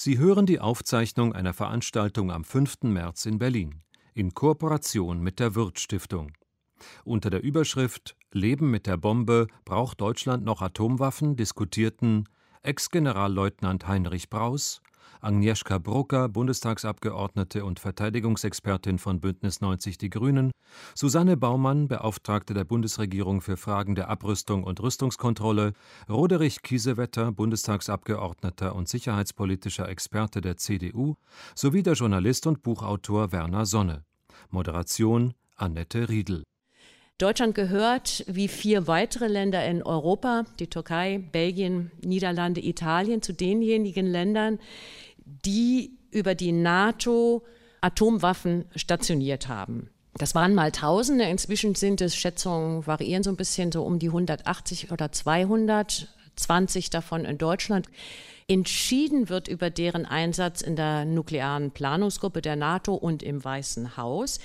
Sie hören die Aufzeichnung einer Veranstaltung am 5. März in Berlin in Kooperation mit der Wirth Stiftung. Unter der Überschrift Leben mit der Bombe braucht Deutschland noch Atomwaffen diskutierten Ex-Generalleutnant Heinrich Braus, Agnieszka Brucker, Bundestagsabgeordnete und Verteidigungsexpertin von Bündnis 90 Die Grünen, Susanne Baumann, Beauftragte der Bundesregierung für Fragen der Abrüstung und Rüstungskontrolle, Roderich Kiesewetter, Bundestagsabgeordneter und sicherheitspolitischer Experte der CDU, sowie der Journalist und Buchautor Werner Sonne. Moderation Annette Riedel. Deutschland gehört, wie vier weitere Länder in Europa, die Türkei, Belgien, Niederlande, Italien, zu denjenigen Ländern, die über die NATO Atomwaffen stationiert haben. Das waren mal Tausende, inzwischen sind es Schätzungen, variieren so ein bisschen so um die 180 oder 200, 20 davon in Deutschland. Entschieden wird über deren Einsatz in der nuklearen Planungsgruppe der NATO und im Weißen Haus.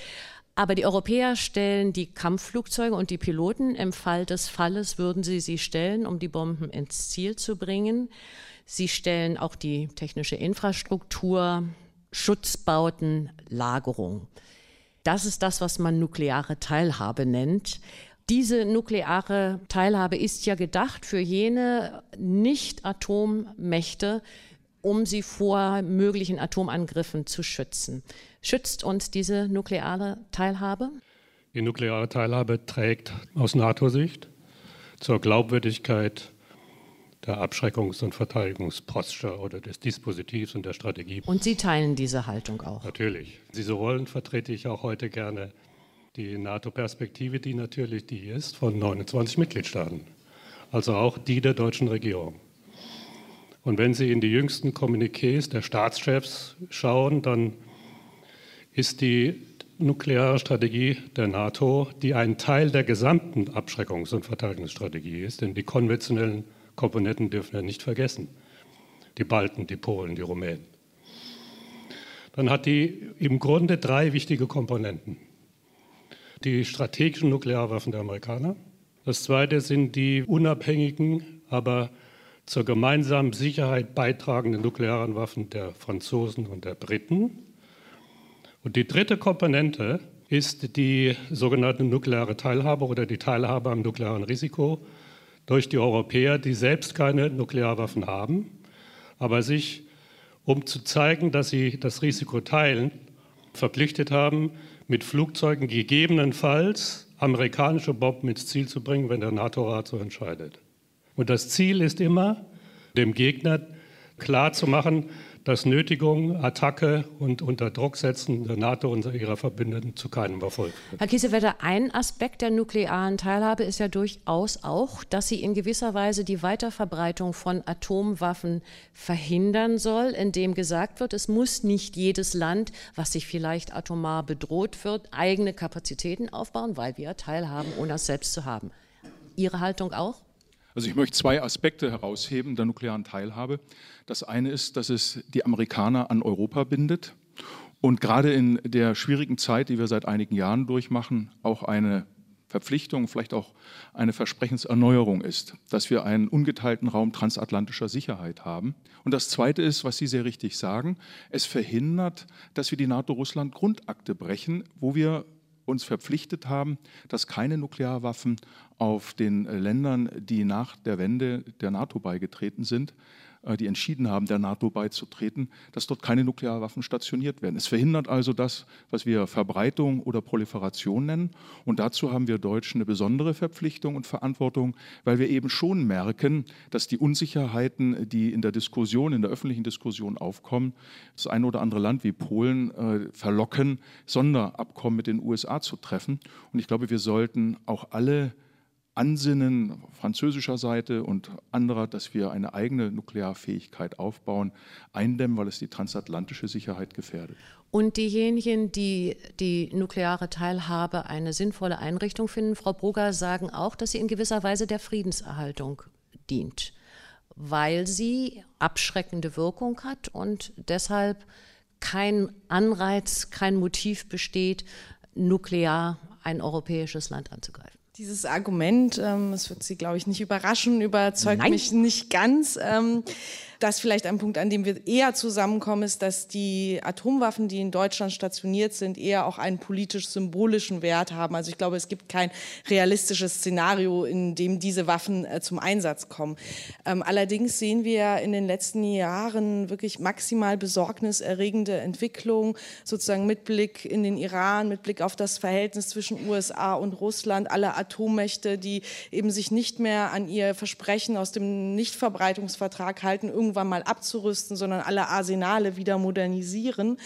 Aber die Europäer stellen die Kampfflugzeuge und die Piloten. Im Fall des Falles würden sie sie stellen, um die Bomben ins Ziel zu bringen. Sie stellen auch die technische Infrastruktur, Schutzbauten, Lagerung. Das ist das, was man nukleare Teilhabe nennt. Diese nukleare Teilhabe ist ja gedacht für jene Nicht-Atommächte, um sie vor möglichen Atomangriffen zu schützen. Schützt uns diese nukleare Teilhabe? Die nukleare Teilhabe trägt aus NATO-Sicht zur Glaubwürdigkeit der Abschreckungs- und Verteidigungsposture oder des Dispositivs und der Strategie. Und Sie teilen diese Haltung auch? Natürlich. Diese Rollen vertrete ich auch heute gerne. Die NATO-Perspektive, die natürlich die ist von 29 Mitgliedstaaten, also auch die der deutschen Regierung. Und wenn Sie in die jüngsten Kommuniqués der Staatschefs schauen, dann ist die nukleare Strategie der NATO, die ein Teil der gesamten Abschreckungs- und Verteidigungsstrategie ist, denn die konventionellen Komponenten dürfen wir nicht vergessen. Die Balten, die Polen, die Rumänen. Dann hat die im Grunde drei wichtige Komponenten. Die strategischen Nuklearwaffen der Amerikaner. Das zweite sind die unabhängigen, aber zur gemeinsamen Sicherheit beitragenden nuklearen Waffen der Franzosen und der Briten. Und die dritte Komponente ist die sogenannte nukleare Teilhabe oder die Teilhabe am nuklearen Risiko durch die Europäer, die selbst keine Nuklearwaffen haben, aber sich, um zu zeigen, dass sie das Risiko teilen, verpflichtet haben, mit Flugzeugen gegebenenfalls amerikanische Bomben ins Ziel zu bringen, wenn der NATO-Rat so entscheidet. Und das Ziel ist immer, dem Gegner klarzumachen, dass Nötigung, Attacke und unter Druck setzen der NATO und ihrer Verbündeten zu keinem Erfolg. Herr Kiesewetter, ein Aspekt der nuklearen Teilhabe ist ja durchaus auch, dass sie in gewisser Weise die Weiterverbreitung von Atomwaffen verhindern soll, indem gesagt wird, es muss nicht jedes Land, was sich vielleicht atomar bedroht wird, eigene Kapazitäten aufbauen, weil wir teilhaben, ohne es selbst zu haben. Ihre Haltung auch? Also ich möchte zwei Aspekte herausheben der nuklearen Teilhabe. Das eine ist, dass es die Amerikaner an Europa bindet und gerade in der schwierigen Zeit, die wir seit einigen Jahren durchmachen, auch eine Verpflichtung, vielleicht auch eine Versprechenserneuerung ist, dass wir einen ungeteilten Raum transatlantischer Sicherheit haben. Und das Zweite ist, was Sie sehr richtig sagen, es verhindert, dass wir die NATO-Russland-Grundakte brechen, wo wir uns verpflichtet haben, dass keine Nuklearwaffen auf den Ländern, die nach der Wende der NATO beigetreten sind, äh, die entschieden haben, der NATO beizutreten, dass dort keine Nuklearwaffen stationiert werden. Es verhindert also das, was wir Verbreitung oder Proliferation nennen. Und dazu haben wir Deutschen eine besondere Verpflichtung und Verantwortung, weil wir eben schon merken, dass die Unsicherheiten, die in der Diskussion, in der öffentlichen Diskussion aufkommen, das eine oder andere Land wie Polen äh, verlocken, Sonderabkommen mit den USA zu treffen. Und ich glaube, wir sollten auch alle Ansinnen französischer Seite und anderer, dass wir eine eigene Nuklearfähigkeit aufbauen, eindämmen, weil es die transatlantische Sicherheit gefährdet. Und diejenigen, die die nukleare Teilhabe eine sinnvolle Einrichtung finden, Frau Brugger, sagen auch, dass sie in gewisser Weise der Friedenserhaltung dient, weil sie abschreckende Wirkung hat und deshalb kein Anreiz, kein Motiv besteht, nuklear ein europäisches Land anzugreifen. Dieses Argument, ähm, das wird Sie, glaube ich, nicht überraschen, überzeugt Nein. mich nicht ganz. Ähm, Das vielleicht ein Punkt, an dem wir eher zusammenkommen, ist, dass die Atomwaffen, die in Deutschland stationiert sind, eher auch einen politisch-symbolischen Wert haben. Also ich glaube, es gibt kein realistisches Szenario, in dem diese Waffen äh, zum Einsatz kommen. Ähm, allerdings sehen wir in den letzten Jahren wirklich maximal besorgniserregende Entwicklungen, sozusagen mit Blick in den Iran, mit Blick auf das Verhältnis zwischen USA und Russland, alle Atommächte, die eben sich nicht mehr an ihr Versprechen aus dem Nichtverbreitungsvertrag halten, irgendwann mal abzurüsten, sondern alle Arsenale wieder modernisieren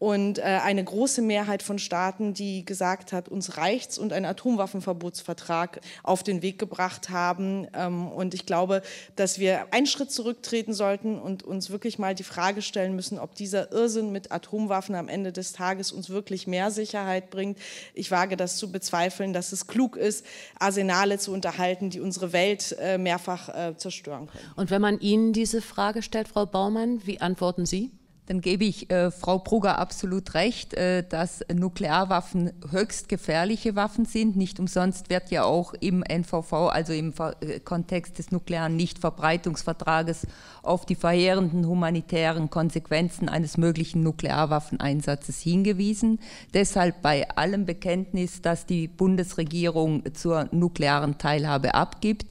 und äh, eine große Mehrheit von Staaten, die gesagt hat, uns reicht's und einen Atomwaffenverbotsvertrag auf den Weg gebracht haben. Ähm, und ich glaube, dass wir einen Schritt zurücktreten sollten und uns wirklich mal die Frage stellen müssen, ob dieser Irrsinn mit Atomwaffen am Ende des Tages uns wirklich mehr Sicherheit bringt. Ich wage das zu bezweifeln, dass es klug ist, Arsenale zu unterhalten, die unsere Welt äh, mehrfach äh, zerstören können. Und wenn man Ihnen diese Frage stellt, Frau Baumann, wie antworten Sie? Dann gebe ich äh, Frau Brugger absolut recht, äh, dass Nuklearwaffen höchst gefährliche Waffen sind. Nicht umsonst wird ja auch im NVV, also im äh, Kontext des nuklearen Nichtverbreitungsvertrages, auf die verheerenden humanitären Konsequenzen eines möglichen Nuklearwaffeneinsatzes hingewiesen. Deshalb bei allem Bekenntnis, dass die Bundesregierung zur nuklearen Teilhabe abgibt,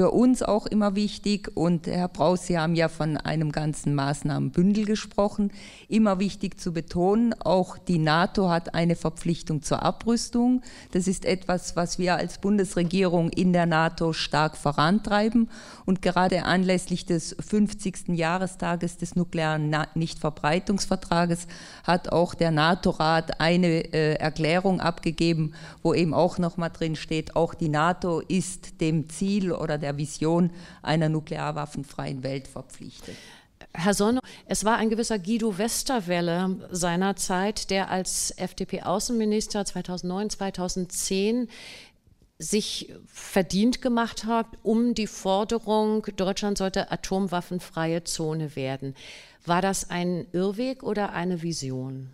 für uns auch immer wichtig. Und Herr Braus, Sie haben ja von einem ganzen Maßnahmenbündel gesprochen. Immer wichtig zu betonen, auch die NATO hat eine Verpflichtung zur Abrüstung. Das ist etwas, was wir als Bundesregierung in der NATO stark vorantreiben. Und gerade anlässlich des 50. Jahrestages des nuklearen Nichtverbreitungsvertrages hat auch der NATO-Rat eine äh, Erklärung abgegeben, wo eben auch noch mal drin steht, auch die NATO ist dem Ziel oder der der Vision einer nuklearwaffenfreien Welt verpflichtet. Herr Sonne, es war ein gewisser Guido Westerwelle seinerzeit, der als FDP-Außenminister 2009, 2010 sich verdient gemacht hat, um die Forderung, Deutschland sollte atomwaffenfreie Zone werden. War das ein Irrweg oder eine Vision?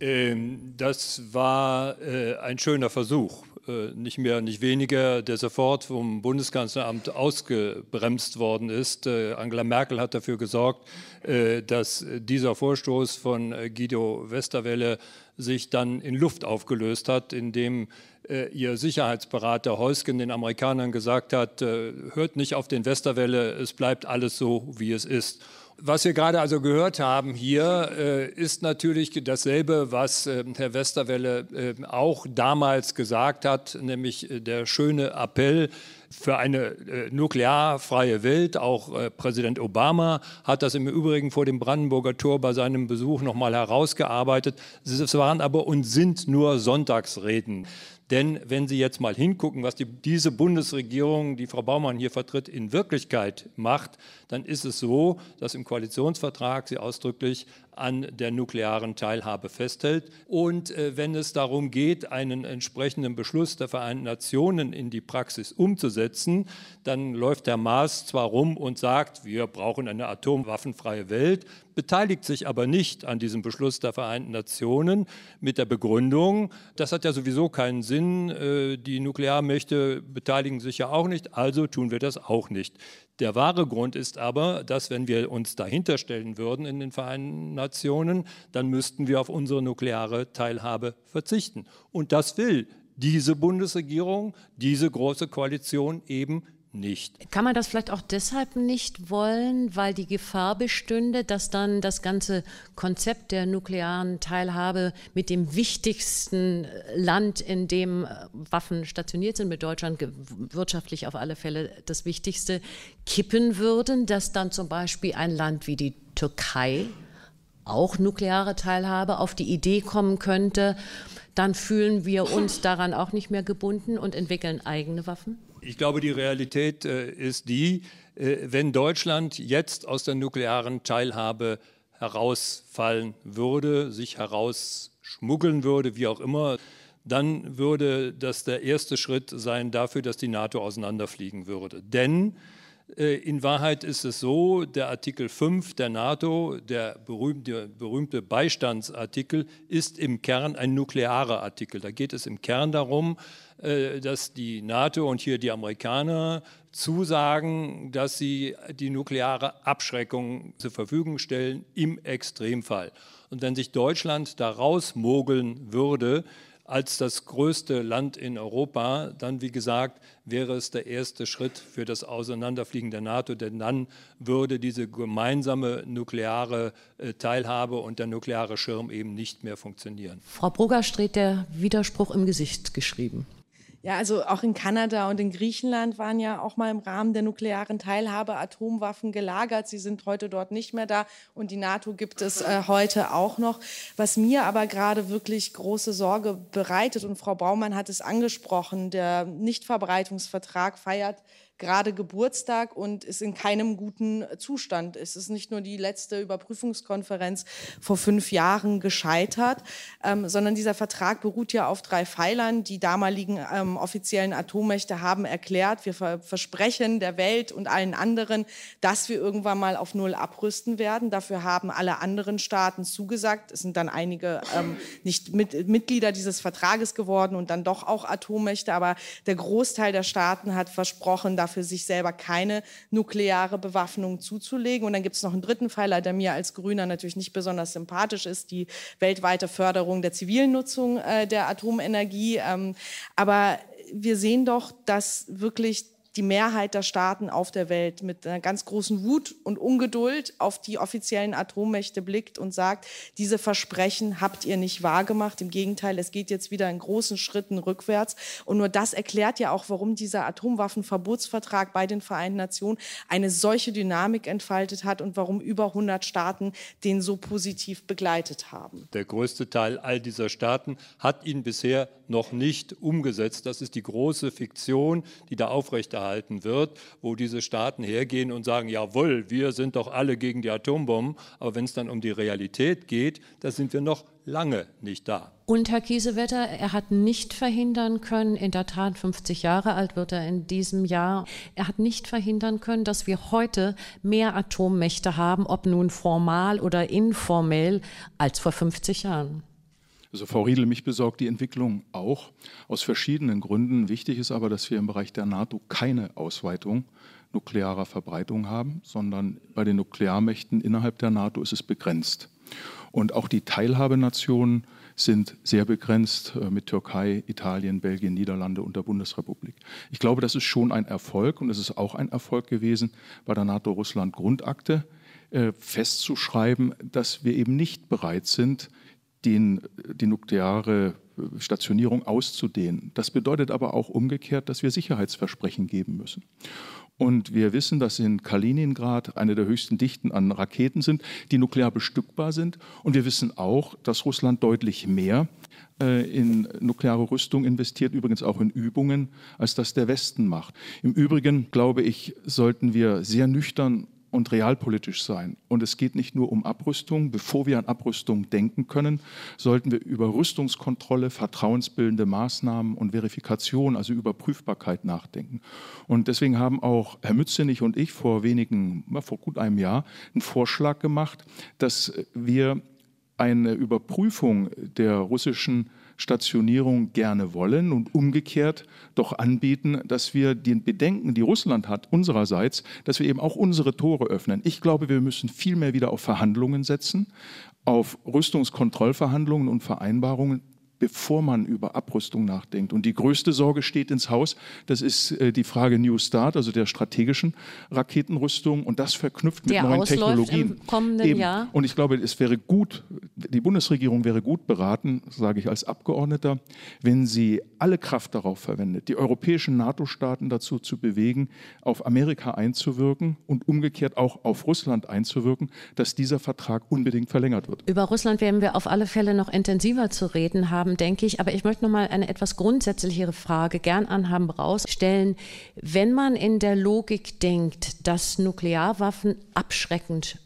Ähm, das war äh, ein schöner Versuch. Äh, nicht mehr, nicht weniger, der sofort vom Bundeskanzleramt ausgebremst worden ist. Äh, Angela Merkel hat dafür gesorgt, äh, dass dieser Vorstoß von Guido Westerwelle sich dann in Luft aufgelöst hat, indem ihr Sicherheitsberater Heusgen den Amerikanern gesagt hat, hört nicht auf den Westerwelle, es bleibt alles so, wie es ist. Was wir gerade also gehört haben hier, äh, ist natürlich dasselbe, was äh, Herr Westerwelle äh, auch damals gesagt hat, nämlich äh, der schöne Appell für eine äh, nuklearfreie Welt. Auch äh, Präsident Obama hat das im Übrigen vor dem Brandenburger Tor bei seinem Besuch nochmal herausgearbeitet. Es waren aber und sind nur Sonntagsreden. Denn wenn Sie jetzt mal hingucken, was die, diese Bundesregierung, die Frau Baumann hier vertritt, in Wirklichkeit macht, dann ist es so, dass im Koalitionsvertrag sie ausdrücklich an der nuklearen Teilhabe festhält. Und äh, wenn es darum geht, einen entsprechenden Beschluss der Vereinten Nationen in die Praxis umzusetzen, dann läuft der Maas zwar rum und sagt, wir brauchen eine atomwaffenfreie Welt, beteiligt sich aber nicht an diesem Beschluss der Vereinten Nationen mit der Begründung, das hat ja sowieso keinen Sinn, äh, die Nuklearmächte beteiligen sich ja auch nicht, also tun wir das auch nicht. Der wahre Grund ist aber, dass wenn wir uns dahinter stellen würden in den Vereinten Nationen, dann müssten wir auf unsere nukleare Teilhabe verzichten. Und das will diese Bundesregierung, diese große Koalition eben nicht. Kann man das vielleicht auch deshalb nicht wollen, weil die Gefahr bestünde, dass dann das ganze Konzept der nuklearen Teilhabe mit dem wichtigsten Land, in dem äh, Waffen stationiert sind, mit Deutschland wirtschaftlich auf alle Fälle das Wichtigste, kippen würden, dass dann zum Beispiel ein Land wie die Türkei auch nukleare Teilhabe auf die Idee kommen könnte, dann fühlen wir uns daran auch nicht mehr gebunden und entwickeln eigene Waffen? Ich glaube, die Realität äh, ist die, äh, wenn Deutschland jetzt aus der nuklearen Teilhabe herausfallen würde, sich herausschmuggeln würde, wie auch immer, dann würde das der erste Schritt sein dafür, dass die NATO auseinanderfliegen würde. Denn in Wahrheit ist es so, der Artikel 5 der NATO, der berühmte, berühmte Beistandsartikel, ist im Kern ein nuklearer Artikel. Da geht es im Kern darum, äh, dass die NATO und hier die Amerikaner zusagen, dass sie die nukleare Abschreckung zur Verfügung stellen im Extremfall. Und wenn sich Deutschland daraus mogeln würde, als das größte Land in Europa, dann, wie gesagt, wäre es der erste Schritt für das Auseinanderfliegen der NATO, denn dann würde diese gemeinsame nukleare äh, Teilhabe und der nukleare Schirm eben nicht mehr funktionieren. Frau Brugger steht der Widerspruch im Gesicht geschrieben. Ja, also auch in Kanada und in Griechenland waren ja auch mal im Rahmen der nuklearen Teilhabe Atomwaffen gelagert. Sie sind heute dort nicht mehr da und die NATO gibt es äh, heute auch noch. Was mir aber gerade wirklich große Sorge bereitet, und Frau Baumann hat es angesprochen, der Nichtverbreitungsvertrag feiert gerade Geburtstag und ist in keinem guten Zustand. Es ist nicht nur die letzte Überprüfungskonferenz vor fünf Jahren gescheitert, ähm, sondern dieser Vertrag beruht ja auf drei Pfeilern. Die damaligen ähm, offiziellen Atommächte haben erklärt, wir ver versprechen der Welt und allen anderen, dass wir irgendwann mal auf Null abrüsten werden. Dafür haben alle anderen Staaten zugesagt. Es sind dann einige ähm, nicht mit, Mitglieder dieses Vertrages geworden und dann doch auch Atommächte, aber der Großteil der Staaten hat versprochen, dafür sich selber keine nukleare Bewaffnung zuzulegen. Und dann gibt es noch einen dritten Pfeiler, der mir als Grüner natürlich nicht besonders sympathisch ist, die weltweite Förderung der zivilen Nutzung äh, der Atomenergie. Ähm, aber wir sehen doch, dass wirklich die Mehrheit der Staaten auf der Welt mit einer ganz großen Wut und Ungeduld auf die offiziellen Atommächte blickt und sagt, diese Versprechen habt ihr nicht wahrgemacht. Im Gegenteil, es geht jetzt wieder in großen Schritten rückwärts. Und nur das erklärt ja auch, warum dieser Atomwaffenverbotsvertrag bei den Vereinten Nationen eine solche Dynamik entfaltet hat und warum über 100 Staaten den so positiv begleitet haben. Der größte Teil all dieser Staaten hat ihn bisher noch nicht umgesetzt. Das ist die große Fiktion, die da aufrechterhalten wird, wo diese Staaten hergehen und sagen, jawohl, wir sind doch alle gegen die Atombomben, aber wenn es dann um die Realität geht, da sind wir noch lange nicht da. Und Herr Kiesewetter, er hat nicht verhindern können, in der Tat 50 Jahre alt wird er in diesem Jahr, er hat nicht verhindern können, dass wir heute mehr Atommächte haben, ob nun formal oder informell, als vor 50 Jahren. Also Frau Riedel, mich besorgt die Entwicklung auch aus verschiedenen Gründen. Wichtig ist aber, dass wir im Bereich der NATO keine Ausweitung nuklearer Verbreitung haben, sondern bei den Nuklearmächten innerhalb der NATO ist es begrenzt. Und auch die Teilhabenationen sind sehr begrenzt äh, mit Türkei, Italien, Belgien, Niederlande und der Bundesrepublik. Ich glaube, das ist schon ein Erfolg und es ist auch ein Erfolg gewesen bei der NATO-Russland-Grundakte äh, festzuschreiben, dass wir eben nicht bereit sind, den, die nukleare Stationierung auszudehnen. Das bedeutet aber auch umgekehrt, dass wir Sicherheitsversprechen geben müssen. Und wir wissen, dass in Kaliningrad eine der höchsten Dichten an Raketen sind, die nuklear bestückbar sind. Und wir wissen auch, dass Russland deutlich mehr äh, in nukleare Rüstung investiert, übrigens auch in Übungen, als das der Westen macht. Im Übrigen, glaube ich, sollten wir sehr nüchtern und realpolitisch sein. Und es geht nicht nur um Abrüstung. Bevor wir an Abrüstung denken können, sollten wir über Rüstungskontrolle, vertrauensbildende Maßnahmen und Verifikation, also Überprüfbarkeit nachdenken. Und deswegen haben auch Herr Mützenich und ich vor wenigen, vor gut einem Jahr einen Vorschlag gemacht, dass wir eine Überprüfung der russischen Stationierung gerne wollen und umgekehrt doch anbieten, dass wir den Bedenken, die Russland hat, unsererseits, dass wir eben auch unsere Tore öffnen. Ich glaube, wir müssen viel mehr wieder auf Verhandlungen setzen, auf Rüstungskontrollverhandlungen und Vereinbarungen, bevor man über Abrüstung nachdenkt. Und die größte Sorge steht ins Haus. Das ist äh, die Frage New Start, also der strategischen Raketenrüstung und das verknüpft mit der neuen Technologien. Im kommenden Eben. Jahr. Und ich glaube, es wäre gut, die Bundesregierung wäre gut beraten, sage ich als Abgeordneter, wenn sie alle Kraft darauf verwendet, die europäischen NATO-Staaten dazu zu bewegen, auf Amerika einzuwirken und umgekehrt auch auf Russland einzuwirken, dass dieser Vertrag unbedingt verlängert wird. Über Russland werden wir auf alle Fälle noch intensiver zu reden haben haben, denke ich. Aber ich möchte noch mal eine etwas grundsätzlichere Frage gern an Herrn Braus stellen. Wenn man in der Logik denkt, dass Nuklearwaffen abschreckend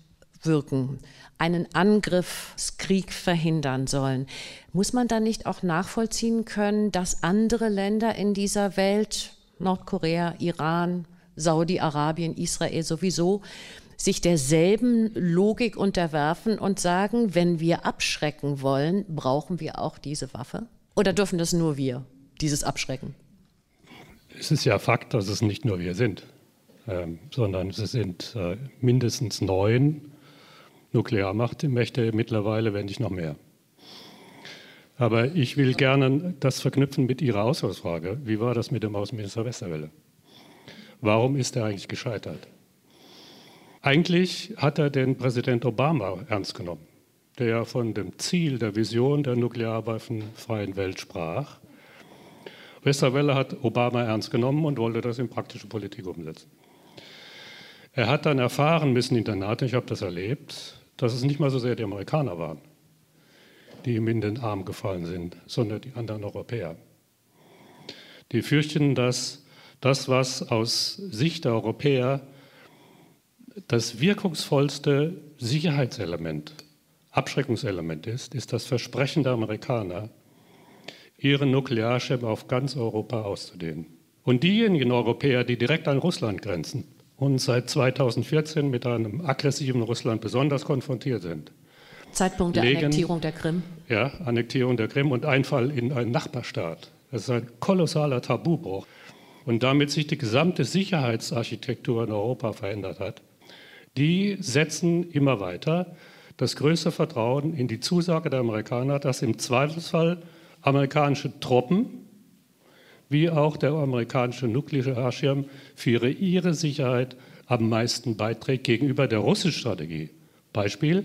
wirken, einen Angriffskrieg verhindern sollen, muss man dann nicht auch nachvollziehen können, dass andere Länder in dieser Welt, Nordkorea, Iran, Saudi-Arabien, Israel sowieso, sich derselben Logik unterwerfen und sagen, wenn wir abschrecken wollen, brauchen wir auch diese Waffe? Oder dürfen das nur wir, dieses Abschrecken? Es ist ja Fakt, dass es nicht nur wir sind, ähm, sondern es sind äh, mindestens neun Nuklearmachtmächte mittlerweile, wenn nicht noch mehr. Aber ich will gerne das verknüpfen mit Ihrer Ausgangsfrage. Wie war das mit dem Außenminister Westerwelle? Warum ist er eigentlich gescheitert? Eigentlich hat er den Präsident Obama ernst genommen, der von dem Ziel der Vision der nuklearwaffenfreien Welt sprach. Westerwelle hat Obama ernst genommen und wollte das in praktische Politik umsetzen. Er hat dann erfahren müssen in der NATO, ich habe das erlebt, dass es nicht mal so sehr die Amerikaner waren, die ihm in den Arm gefallen sind, sondern die anderen Europäer. Die fürchten, dass das, was aus Sicht der Europäer das wirkungsvollste Sicherheitselement, Abschreckungselement ist, ist das Versprechen der Amerikaner, ihre Nuklearschirme auf ganz Europa auszudehnen. Und diejenigen Europäer, die direkt an Russland grenzen und seit 2014 mit einem aggressiven Russland besonders konfrontiert sind, Zeitpunkt der legen, Annektierung der Krim. Ja, Annektierung der Krim und Einfall in einen Nachbarstaat. Das ist ein kolossaler Tabubruch und damit sich die gesamte Sicherheitsarchitektur in Europa verändert hat die setzen immer weiter das größte Vertrauen in die Zusage der Amerikaner, dass im Zweifelsfall amerikanische Truppen wie auch der amerikanische Nuklearschirm für ihre Sicherheit am meisten beiträgt gegenüber der russischen Strategie. Beispiel,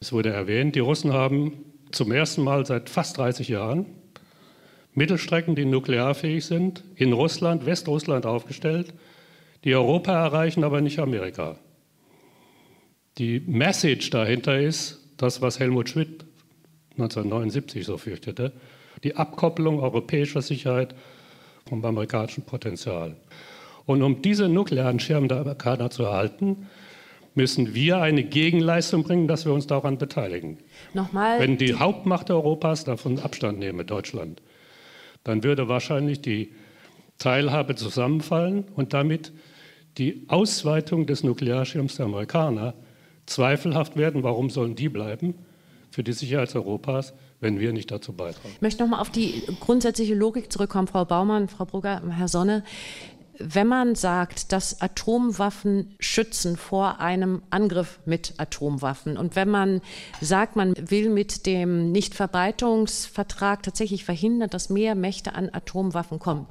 es wurde erwähnt, die Russen haben zum ersten Mal seit fast 30 Jahren Mittelstrecken, die nuklearfähig sind, in Russland, Westrussland aufgestellt die Europa erreichen, aber nicht Amerika. Die Message dahinter ist das, was Helmut Schmidt 1979 so fürchtete, die Abkopplung europäischer Sicherheit vom amerikanischen Potenzial. Und um diese nuklearen Schirme der Amerikaner zu erhalten, müssen wir eine Gegenleistung bringen, dass wir uns daran beteiligen. Nochmal Wenn die, die Hauptmacht Europas davon Abstand nehme, Deutschland, dann würde wahrscheinlich die Teilhabe zusammenfallen und damit die Ausweitung des Nuklearschirms der Amerikaner zweifelhaft werden. Warum sollen die bleiben für die Sicherheit Europas, wenn wir nicht dazu beitragen? Ich möchte noch mal auf die grundsätzliche Logik zurückkommen, Frau Baumann, Frau Brugger, Herr Sonne. Wenn man sagt, dass Atomwaffen schützen vor einem Angriff mit Atomwaffen und wenn man sagt, man will mit dem Nichtverbreitungsvertrag tatsächlich verhindern, dass mehr Mächte an Atomwaffen kommen,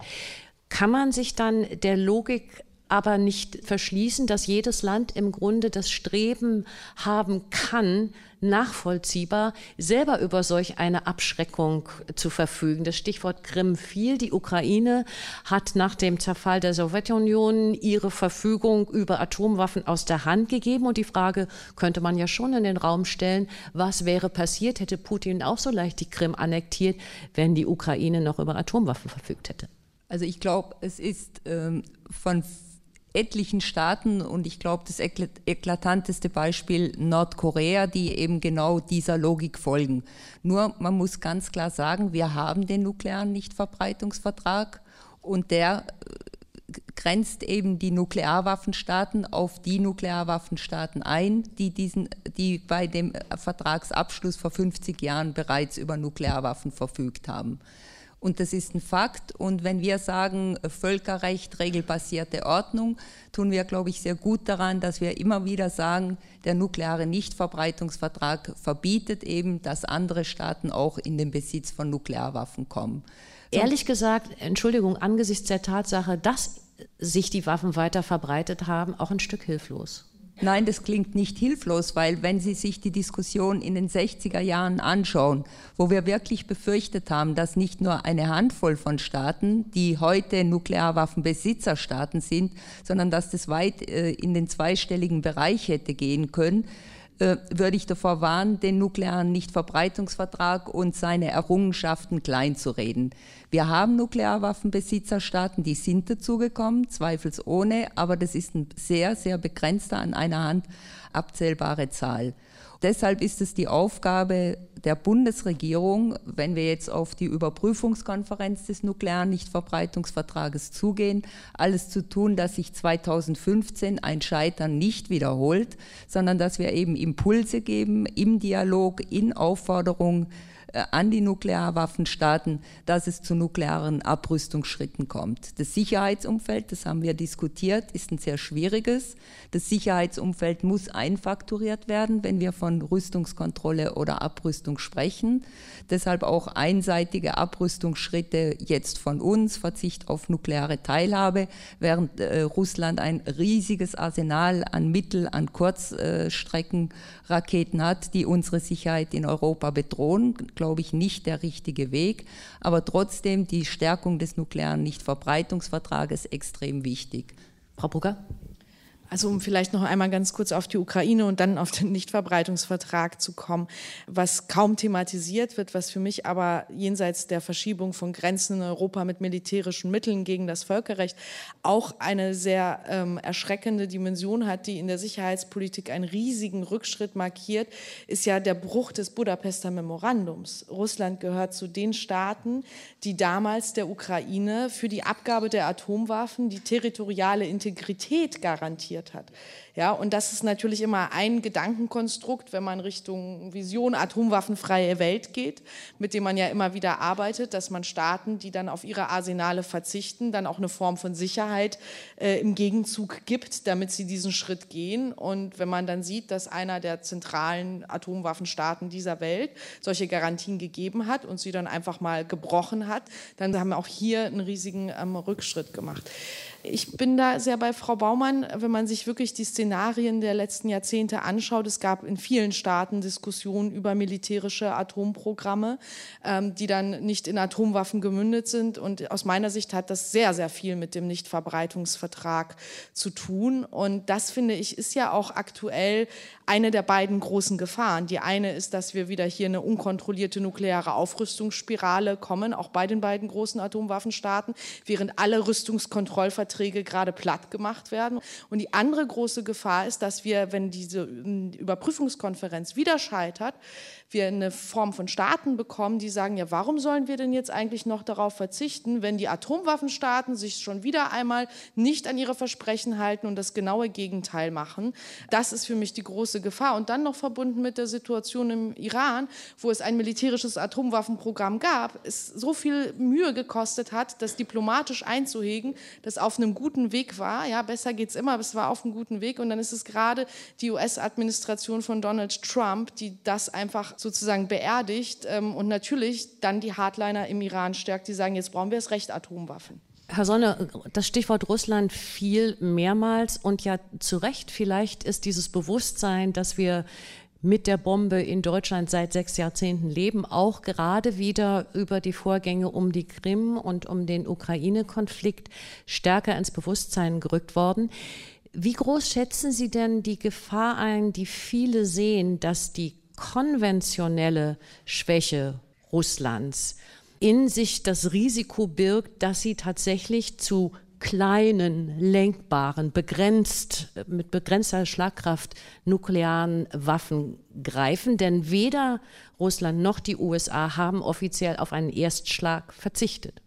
kann man sich dann der Logik aber nicht verschließen, dass jedes Land im Grunde das Streben haben kann, nachvollziehbar selber über solch eine Abschreckung zu verfügen. Das Stichwort Krim fiel. Die Ukraine hat nach dem Zerfall der Sowjetunion ihre Verfügung über Atomwaffen aus der Hand gegeben. Und die Frage könnte man ja schon in den Raum stellen, was wäre passiert, hätte Putin auch so leicht die Krim annektiert, wenn die Ukraine noch über Atomwaffen verfügt hätte? Also ich glaube, es ist ähm, von etlichen Staaten und ich glaube, das eklatanteste Beispiel Nordkorea, die eben genau dieser Logik folgen. Nur man muss ganz klar sagen, wir haben den nuklearen Nichtverbreitungsvertrag und der äh, grenzt eben die Nuklearwaffenstaaten auf die Nuklearwaffenstaaten ein, die, diesen, die bei dem Vertragsabschluss vor 50 Jahren bereits über Nuklearwaffen verfügt haben. Und das ist ein Fakt. Und wenn wir sagen Völkerrecht, regelbasierte Ordnung, tun wir, glaube ich, sehr gut daran, dass wir immer wieder sagen, der nukleare Nichtverbreitungsvertrag verbietet eben, dass andere Staaten auch in den Besitz von Nuklearwaffen kommen. Ehrlich gesagt, Entschuldigung, angesichts der Tatsache, dass sich die Waffen weiter verbreitet haben, auch ein Stück hilflos. Nein, das klingt nicht hilflos, weil wenn Sie sich die Diskussion in den 60er Jahren anschauen, wo wir wirklich befürchtet haben, dass nicht nur eine Handvoll von Staaten, die heute Nuklearwaffenbesitzerstaaten sind, sondern dass das weit äh, in den zweistelligen Bereich hätte gehen können, äh, würde ich davor warnen, den nuklearen Nichtverbreitungsvertrag und seine Errungenschaften kleinzureden. Wir haben Nuklearwaffenbesitzerstaaten, die sind dazugekommen, zweifelsohne, aber das ist ein sehr, sehr begrenzter an einer Hand abzählbare Zahl. Deshalb ist es die Aufgabe der Bundesregierung, wenn wir jetzt auf die Überprüfungskonferenz des nuklearen Nichtverbreitungsvertrages zugehen, alles zu tun, dass sich 2015 ein Scheitern nicht wiederholt, sondern dass wir eben Impulse geben im Dialog, in Aufforderungen äh, an die Nuklearwaffenstaaten, dass es zu nuklearen Abrüstungsschritten kommt. Das Sicherheitsumfeld, das haben wir diskutiert, ist ein sehr schwieriges. Das Sicherheitsumfeld muss einfakturiert werden, wenn wir von Rüstungskontrolle oder Abrüstung sprechen. Deshalb auch einseitige Abrüstungsschritte jetzt von uns, Verzicht auf nukleare Teilhabe, während äh, Russland ein riesiges Arsenal an Mittel, an Kurzstreckenraketen hat, die unsere Sicherheit in Europa bedrohen glaube ich, nicht der richtige Weg. Aber trotzdem die Stärkung des nuklearen Nichtverbreitungsvertrages extrem wichtig. Frau Brugger? Also um vielleicht noch einmal ganz kurz auf die Ukraine und dann auf den Nichtverbreitungsvertrag zu kommen, was kaum thematisiert wird, was für mich aber jenseits der Verschiebung von Grenzen in Europa mit militärischen Mitteln gegen das Völkerrecht auch eine sehr ähm, erschreckende Dimension hat, die in der Sicherheitspolitik einen riesigen Rückschritt markiert, ist ja der Bruch des Budapester Memorandums. Russland gehört zu den Staaten, die damals der Ukraine für die Abgabe der Atomwaffen die territoriale Integrität garantieren diskutiert hat. Ja, und das ist natürlich immer ein Gedankenkonstrukt, wenn man Richtung Vision atomwaffenfreie Welt geht, mit dem man ja immer wieder arbeitet, dass man Staaten, die dann auf ihre Arsenale verzichten, dann auch eine Form von Sicherheit äh, im Gegenzug gibt, damit sie diesen Schritt gehen. Und wenn man dann sieht, dass einer der zentralen Atomwaffenstaaten dieser Welt solche Garantien gegeben hat und sie dann einfach mal gebrochen hat, dann haben wir auch hier einen riesigen ähm, Rückschritt gemacht. Ich bin da sehr bei Frau Baumann, wenn man sich wirklich die Szenarien der letzten Jahrzehnte anschaut. Es gab in vielen Staaten Diskussionen über militärische Atomprogramme, ähm, die dann nicht in Atomwaffen gemündet sind. Und aus meiner Sicht hat das sehr, sehr viel mit dem Nichtverbreitungsvertrag zu tun. Und das, finde ich, ist ja auch aktuell eine der beiden großen Gefahren. Die eine ist, dass wir wieder hier eine unkontrollierte nukleare Aufrüstungsspirale kommen, auch bei den beiden großen Atomwaffenstaaten, während alle Rüstungskontrollverträge gerade platt gemacht werden. Und die andere große Gefahr ist, dass wir, wenn diese Überprüfungskonferenz wieder scheitert, wir eine Form von Staaten bekommen, die sagen, ja, warum sollen wir denn jetzt eigentlich noch darauf verzichten, wenn die Atomwaffenstaaten sich schon wieder einmal nicht an ihre Versprechen halten und das genaue Gegenteil machen. Das ist für mich die große Gefahr. Und dann noch verbunden mit der Situation im Iran, wo es ein militärisches Atomwaffenprogramm gab, es so viel Mühe gekostet hat, das diplomatisch einzuhegen, das auf einem guten Weg war. Ja, besser geht es immer, aber es war auf einem guten Weg. Und dann ist es gerade die US-Administration von Donald Trump, die das einfach sozusagen beerdigt ähm, und natürlich dann die Hardliner im Iran stärkt, die sagen, jetzt brauchen wir das Recht Atomwaffen. Herr Sonne, das Stichwort Russland fiel mehrmals und ja zu Recht. Vielleicht ist dieses Bewusstsein, dass wir mit der Bombe in Deutschland seit sechs Jahrzehnten leben, auch gerade wieder über die Vorgänge um die Krim und um den Ukraine-Konflikt stärker ins Bewusstsein gerückt worden. Wie groß schätzen Sie denn die Gefahr ein, die viele sehen, dass die konventionelle Schwäche Russlands in sich das Risiko birgt, dass sie tatsächlich zu kleinen, lenkbaren, begrenzt, mit begrenzter Schlagkraft nuklearen Waffen greifen. Denn weder Russland noch die USA haben offiziell auf einen Erstschlag verzichtet.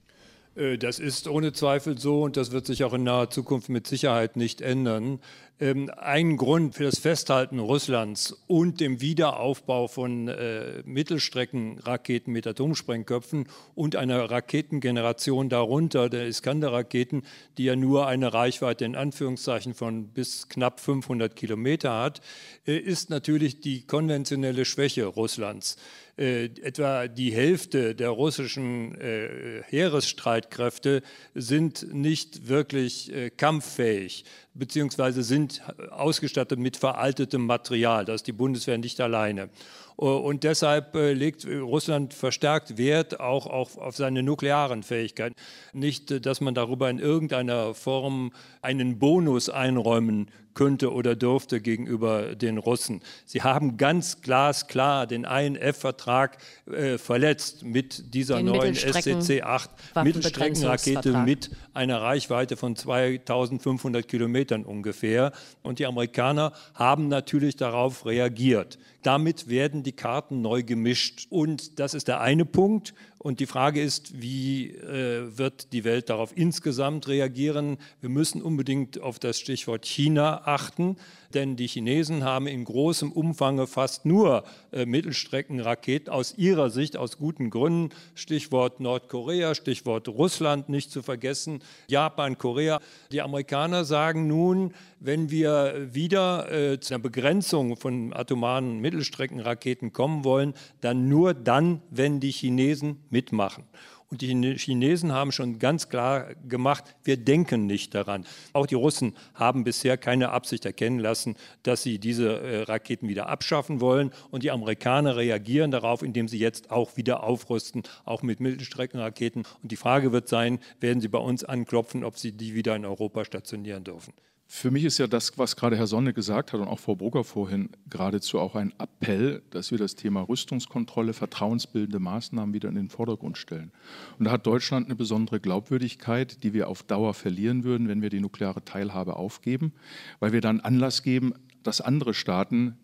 Äh, das ist ohne Zweifel so und das wird sich auch in naher Zukunft mit Sicherheit nicht ändern. Ähm, ein Grund für das Festhalten Russlands und dem Wiederaufbau von äh, Mittelstreckenraketen mit Atomsprengköpfen und einer Raketengeneration darunter, der Iskander-Raketen, die ja nur eine Reichweite in Anführungszeichen von bis knapp 500 Kilometer hat, äh, ist natürlich die konventionelle Schwäche Russlands. Äh, etwa die Hälfte der russischen äh, Heeresstreitkräfte sind nicht wirklich äh, kampffähig beziehungsweise sind ausgestattet mit veraltetem Material. Das ist die Bundeswehr nicht alleine. Und deshalb legt Russland verstärkt Wert auch, auch auf seine nuklearen Fähigkeiten. Nicht, dass man darüber in irgendeiner Form einen Bonus einräumen könnte oder dürfte gegenüber den Russen. Sie haben ganz glasklar den INF-Vertrag äh, verletzt mit dieser den neuen SCC-8 Mittelstreckenrakete mit einer Reichweite von 2500 Kilometern ungefähr. Und die Amerikaner haben natürlich darauf reagiert. Damit werden die Karten neu gemischt. Und das ist der eine Punkt. Und die Frage ist, wie äh, wird die Welt darauf insgesamt reagieren? Wir müssen unbedingt auf das Stichwort China achten, denn die Chinesen haben in großem Umfang fast nur äh, Mittelstreckenraketen aus ihrer Sicht, aus guten Gründen. Stichwort Nordkorea, Stichwort Russland nicht zu vergessen, Japan, Korea. Die Amerikaner sagen nun, wenn wir wieder äh, zu einer Begrenzung von atomaren Mittelstreckenraketen kommen wollen, dann nur dann, wenn die Chinesen mitmachen. Und die Chinesen haben schon ganz klar gemacht, wir denken nicht daran. Auch die Russen haben bisher keine Absicht erkennen lassen, dass sie diese äh, Raketen wieder abschaffen wollen. Und die Amerikaner reagieren darauf, indem sie jetzt auch wieder aufrüsten, auch mit Mittelstreckenraketen. Und die Frage wird sein, werden sie bei uns anklopfen, ob sie die wieder in Europa stationieren dürfen. Für mich ist ja das, was gerade Herr Sonne gesagt hat und auch Frau Brugger vorhin, geradezu auch ein Appell, dass wir das Thema Rüstungskontrolle, vertrauensbildende Maßnahmen wieder in den Vordergrund stellen. Und da hat Deutschland eine besondere Glaubwürdigkeit, die wir auf Dauer verlieren würden, wenn wir die nukleare Teilhabe aufgeben, weil wir dann Anlass geben, dass andere Staaten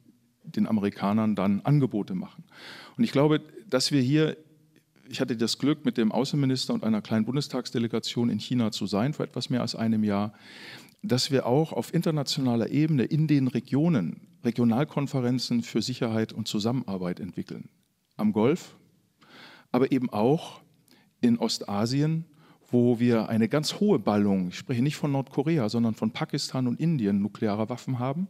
den Amerikanern dann Angebote machen. Und ich glaube, dass wir hier ich hatte das Glück, mit dem Außenminister und einer kleinen Bundestagsdelegation in China zu sein, vor etwas mehr als einem Jahr dass wir auch auf internationaler Ebene in den Regionen Regionalkonferenzen für Sicherheit und Zusammenarbeit entwickeln. Am Golf, aber eben auch in Ostasien, wo wir eine ganz hohe Ballung, ich spreche nicht von Nordkorea, sondern von Pakistan und Indien, nukleare Waffen haben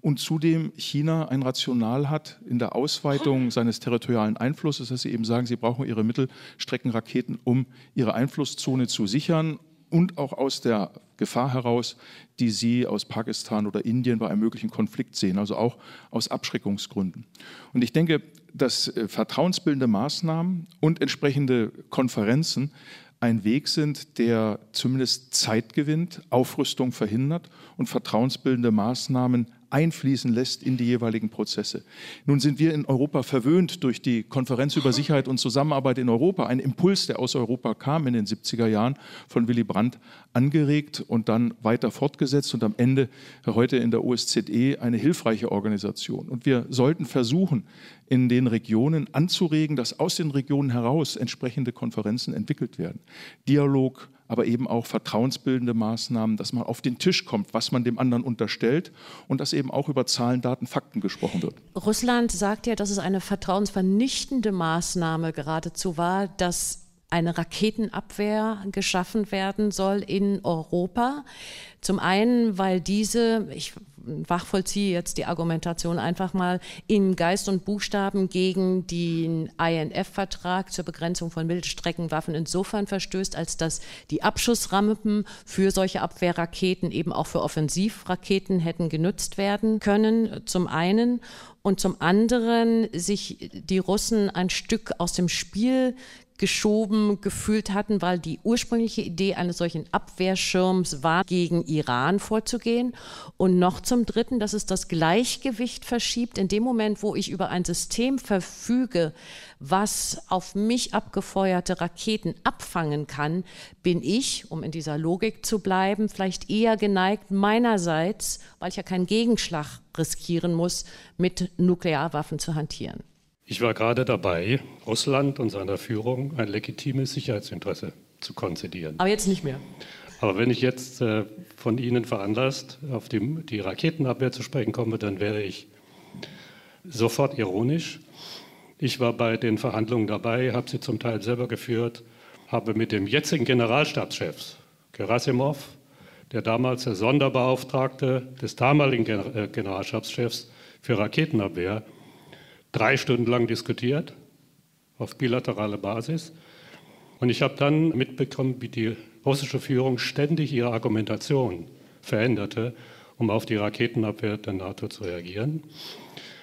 und zudem China ein Rational hat in der Ausweitung seines territorialen Einflusses, dass sie eben sagen, sie brauchen ihre Mittelstreckenraketen, um ihre Einflusszone zu sichern und auch aus der Gefahr heraus, die Sie aus Pakistan oder Indien bei einem möglichen Konflikt sehen, also auch aus Abschreckungsgründen. Und ich denke, dass äh, vertrauensbildende Maßnahmen und entsprechende Konferenzen ein Weg sind, der zumindest Zeit gewinnt, Aufrüstung verhindert und vertrauensbildende Maßnahmen einfließen lässt in die jeweiligen Prozesse. Nun sind wir in Europa verwöhnt durch die Konferenz über Sicherheit und Zusammenarbeit in Europa, ein Impuls, der aus Europa kam in den 70er Jahren von Willy Brandt angeregt und dann weiter fortgesetzt und am Ende heute in der OSZE eine hilfreiche Organisation. Und wir sollten versuchen, in den Regionen anzuregen, dass aus den Regionen heraus entsprechende Konferenzen entwickelt werden. Dialog, aber eben auch vertrauensbildende Maßnahmen, dass man auf den Tisch kommt, was man dem anderen unterstellt und dass eben auch über Zahlen, Daten, Fakten gesprochen wird. Russland sagt ja, dass es eine vertrauensvernichtende Maßnahme geradezu war, dass eine Raketenabwehr geschaffen werden soll in Europa. Zum einen, weil diese, ich wachvollziehe jetzt die Argumentation einfach mal, in Geist und Buchstaben gegen den INF-Vertrag zur Begrenzung von Mittelstreckenwaffen insofern verstößt, als dass die Abschussrampen für solche Abwehrraketen eben auch für Offensivraketen hätten genutzt werden können, zum einen. Und zum anderen sich die Russen ein Stück aus dem Spiel geschoben gefühlt hatten, weil die ursprüngliche Idee eines solchen Abwehrschirms war, gegen Iran vorzugehen. Und noch zum Dritten, dass es das Gleichgewicht verschiebt. In dem Moment, wo ich über ein System verfüge, was auf mich abgefeuerte Raketen abfangen kann, bin ich, um in dieser Logik zu bleiben, vielleicht eher geneigt, meinerseits, weil ich ja keinen Gegenschlag riskieren muss, mit Nuklearwaffen zu hantieren. Ich war gerade dabei, Russland und seiner Führung ein legitimes Sicherheitsinteresse zu konzidieren. Aber jetzt nicht mehr. Aber wenn ich jetzt äh, von Ihnen veranlasst auf die, die Raketenabwehr zu sprechen komme, dann wäre ich sofort ironisch. Ich war bei den Verhandlungen dabei, habe sie zum Teil selber geführt, habe mit dem jetzigen Generalstabschef Gerasimov, der damals der Sonderbeauftragte des damaligen äh, Generalstabschefs für Raketenabwehr, drei Stunden lang diskutiert auf bilateraler Basis. Und ich habe dann mitbekommen, wie die russische Führung ständig ihre Argumentation veränderte, um auf die Raketenabwehr der NATO zu reagieren.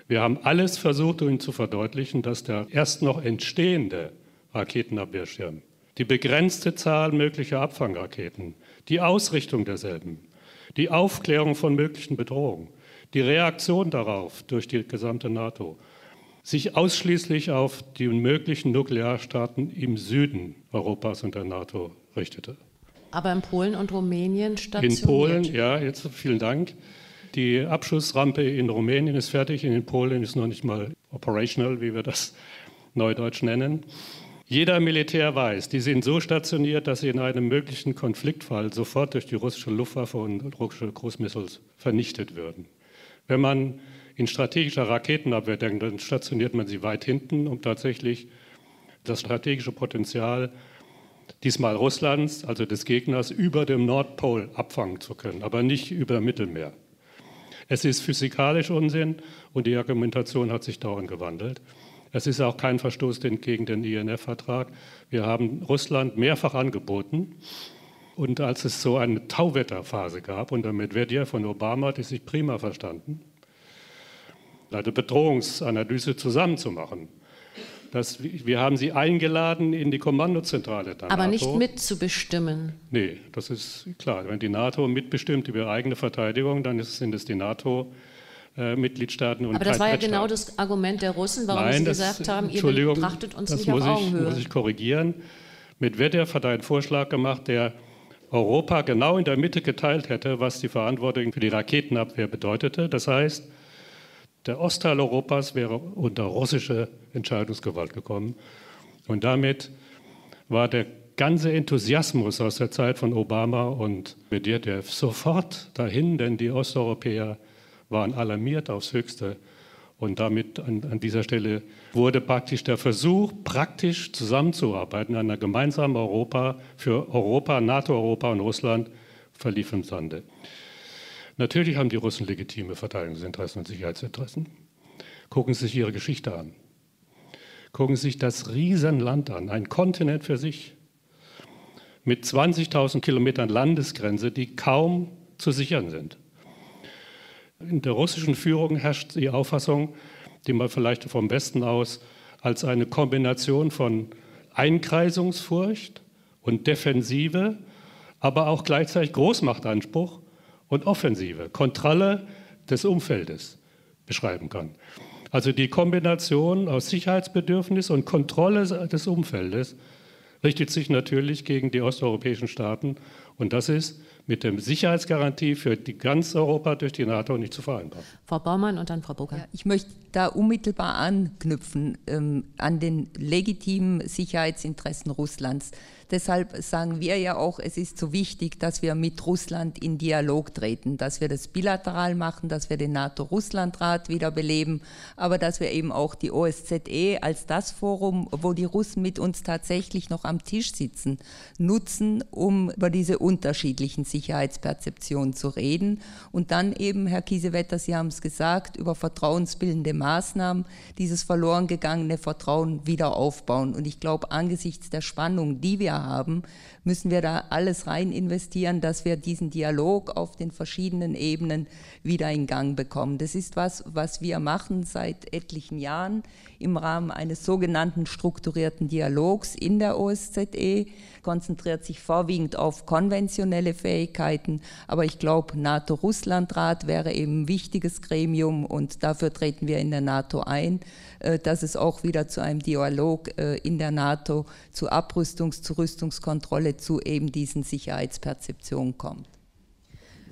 Wir haben alles versucht, um Ihnen zu verdeutlichen, dass der erst noch entstehende Raketenabwehrschirm, die begrenzte Zahl möglicher Abfangraketen, die Ausrichtung derselben, die Aufklärung von möglichen Bedrohungen, die Reaktion darauf durch die gesamte NATO sich ausschließlich auf die möglichen Nuklearstaaten im Süden Europas und der NATO richtete. Aber in Polen und Rumänien stationiert. In Polen, ja, jetzt vielen Dank. Die Abschussrampe in Rumänien ist fertig, in Polen ist noch nicht mal operational, wie wir das neudeutsch nennen. Jeder Militär weiß, die sind so stationiert, dass sie in einem möglichen Konfliktfall sofort durch die russische Luftwaffe und russische Großmissiles vernichtet würden. Wenn man in strategischer Raketenabwehr dann stationiert man sie weit hinten, um tatsächlich das strategische Potenzial diesmal Russlands, also des Gegners, über dem Nordpol abfangen zu können, aber nicht über Mittelmeer. Es ist physikalisch Unsinn und die Argumentation hat sich dauernd gewandelt. Es ist auch kein Verstoß gegen den INF-Vertrag. Wir haben Russland mehrfach angeboten. Und als es so eine Tauwetterphase gab unter Medvedev von Obama, die sich prima verstanden, eine Bedrohungsanalyse zusammenzumachen. Das, wir haben sie eingeladen in die Kommandozentrale der Aber NATO. nicht mitzubestimmen. Nee, das ist klar. Wenn die NATO mitbestimmt über eigene Verteidigung, dann sind es die NATO. Mitgliedstaaten und Aber das war ja genau das Argument der Russen, warum Nein, sie das, gesagt haben, ihr betrachtet uns nicht auf Augenhöhe. Das muss ich korrigieren. Medvedev hat einen Vorschlag gemacht, der Europa genau in der Mitte geteilt hätte, was die Verantwortung für die Raketenabwehr bedeutete. Das heißt, der Ostteil Europas wäre unter russische Entscheidungsgewalt gekommen. Und damit war der ganze Enthusiasmus aus der Zeit von Obama und Medvedev sofort dahin, denn die Osteuropäer waren alarmiert aufs Höchste. Und damit an, an, dieser Stelle wurde praktisch der Versuch, praktisch zusammenzuarbeiten an einer gemeinsamen Europa für Europa, NATO-Europa und Russland, verlief im Sande. Natürlich haben die Russen legitime Verteidigungsinteressen und Sicherheitsinteressen. Gucken Sie sich ihre Geschichte an. Gucken Sie sich das Riesenland an, ein Kontinent für sich, mit 20.000 Kilometern Landesgrenze, die kaum zu sichern sind. In der russischen Führung herrscht die Auffassung, die man vielleicht vom Westen aus als eine Kombination von Einkreisungsfurcht und Defensive, aber auch gleichzeitig Großmachtanspruch und Offensive, Kontrolle des Umfeldes beschreiben kann. Also die Kombination aus Sicherheitsbedürfnis und Kontrolle des Umfeldes richtet sich natürlich gegen die osteuropäischen Staaten und das ist mit der Sicherheitsgarantie für die ganz Europa durch die NATO nicht zu vereinbaren. Frau Baumann und dann Frau Burger. Ja, ich möchte da unmittelbar anknüpfen ähm, an den legitimen Sicherheitsinteressen Russlands. Deshalb sagen wir ja auch, es ist so wichtig, dass wir mit Russland in Dialog treten, dass wir das bilateral machen, dass wir den NATO-Russland-Rat wiederbeleben, aber dass wir eben auch die OSZE als das Forum, wo die Russen mit uns tatsächlich noch am Tisch sitzen, nutzen, um über diese unterschiedlichen Sicherheitsperzeptionen zu reden. Und dann eben, Herr Kiesewetter, Sie haben es gesagt, über vertrauensbildende Maßnahmen dieses verloren gegangene Vertrauen wieder aufbauen. Und ich glaube, angesichts der Spannung, die wir haben, müssen wir da alles rein investieren, dass wir diesen Dialog auf den verschiedenen Ebenen wieder in Gang bekommen. Das ist was, was wir machen seit etlichen Jahren im Rahmen eines sogenannten strukturierten Dialogs in der OSZE, konzentriert sich vorwiegend auf konventionelle Fähigkeiten, aber ich glaube, NATO-Russland-Rat wäre eben ein wichtiges Gremium und dafür treten wir in der NATO ein, dass es auch wieder zu einem Dialog äh, in der NATO zu Abrüstungs-, zu Rüstungskontrolle, zu eben diesen Sicherheitsperzeptionen kommt.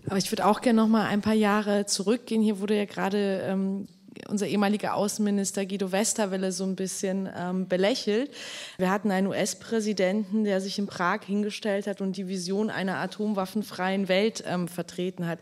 Aber ich würde auch gerne noch mal ein paar Jahre zurückgehen. Hier wurde ja gerade ähm, unser ehemaliger Außenminister Guido Westerwelle so ein bisschen ähm, belächelt. Wir hatten einen US-Präsidenten, der sich in Prag hingestellt hat und die Vision einer atomwaffenfreien Welt ähm, vertreten hat.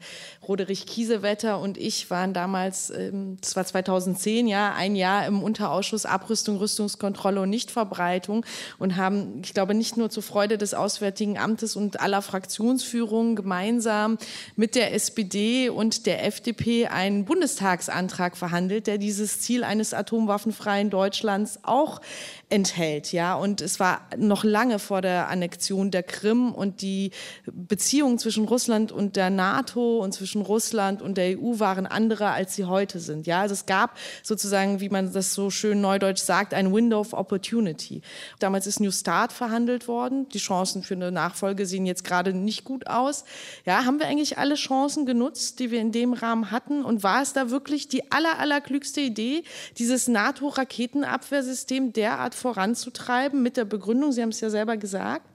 Roderich Kiesewetter und ich waren damals, ähm, das war 2010, ja, ein Jahr im Unterausschuss Abrüstung, Rüstungskontrolle und Nichtverbreitung und haben, ich glaube, nicht nur zur Freude des Auswärtigen Amtes und aller Fraktionsführungen gemeinsam mit der SPD und der FDP einen Bundestagsantrag verhandelt verhandelt, der dieses Ziel eines atomwaffenfreien Deutschlands auch enthält. Ja? Und es war noch lange vor der Annexion der Krim und die Beziehungen zwischen Russland und der NATO und zwischen Russland und der EU waren andere, als sie heute sind. Ja? Also es gab sozusagen, wie man das so schön neudeutsch sagt, ein Window of Opportunity. Damals ist New Start verhandelt worden. Die Chancen für eine Nachfolge sehen jetzt gerade nicht gut aus. Ja, haben wir eigentlich alle Chancen genutzt, die wir in dem Rahmen hatten? Und war es da wirklich die aller, allerklügste Idee, dieses NATO-Raketenabwehrsystem derart voranzutreiben mit der Begründung, Sie haben es ja selber gesagt,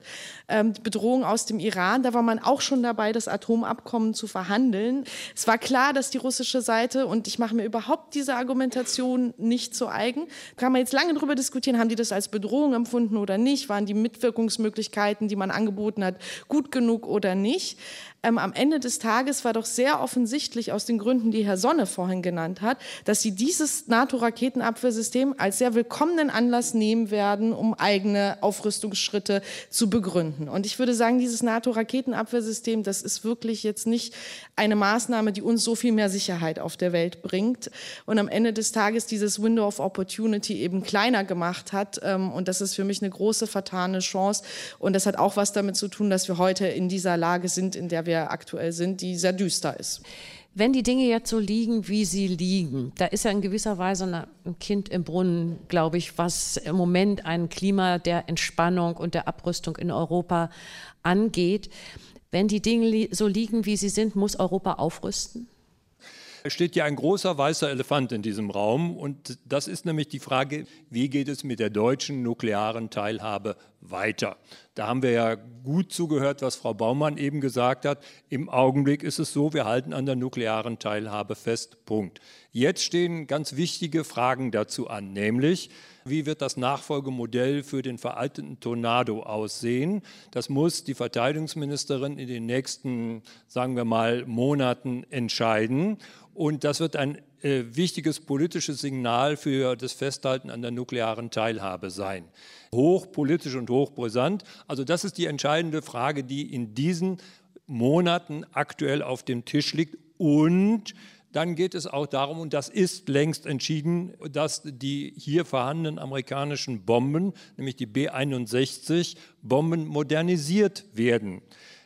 ähm, Bedrohung aus dem Iran. Da war man auch schon dabei, das Atomabkommen zu verhandeln. Es war klar, dass die russische Seite, und ich mache mir überhaupt diese Argumentation nicht zu eigen, kann man jetzt lange darüber diskutieren, haben die das als Bedrohung empfunden oder nicht, waren die Mitwirkungsmöglichkeiten, die man angeboten hat, gut genug oder nicht. Ähm, am Ende des Tages war doch sehr offensichtlich aus den Gründen, die Herr Sonne vorhin genannt hat, dass sie dieses NATO-Raketenabwehrsystem als sehr willkommenen Anlass nehmen werden, um eigene Aufrüstungsschritte zu begründen. Und ich würde sagen, dieses NATO-Raketenabwehrsystem, das ist wirklich jetzt nicht eine Maßnahme, die uns so viel mehr Sicherheit auf der Welt bringt und am Ende des Tages dieses Window of Opportunity eben kleiner gemacht hat. Ähm, und das ist für mich eine große vertane Chance. Und das hat auch was damit zu tun, dass wir heute in dieser Lage sind, in der wir aktuell sind, die sehr düster ist. Wenn die Dinge jetzt so liegen, wie sie liegen, da ist ja in gewisser Weise ein Kind im Brunnen, glaube ich, was im Moment ein Klima der Entspannung und der Abrüstung in Europa angeht. Wenn die Dinge so liegen, wie sie sind, muss Europa aufrüsten? Steht ja ein großer weißer Elefant in diesem Raum und das ist nämlich die Frage, wie geht es mit der deutschen nuklearen Teilhabe weiter? Da haben wir ja gut zugehört, was Frau Baumann eben gesagt hat. Im Augenblick ist es so, wir halten an der nuklearen Teilhabe fest. Punkt. Jetzt stehen ganz wichtige Fragen dazu an, nämlich wie wird das Nachfolgemodell für den veralteten Tornado aussehen? Das muss die Verteidigungsministerin in den nächsten, sagen wir mal, Monaten entscheiden. Und das wird ein äh, wichtiges politisches Signal für das Festhalten an der nuklearen Teilhabe sein. Hochpolitisch und hochbrisant. Also das ist die entscheidende Frage, die in diesen Monaten aktuell auf dem Tisch liegt. Und dann geht es auch darum, und das ist längst entschieden, dass die hier vorhandenen amerikanischen Bomben, nämlich die B-61 Bomben, modernisiert werden.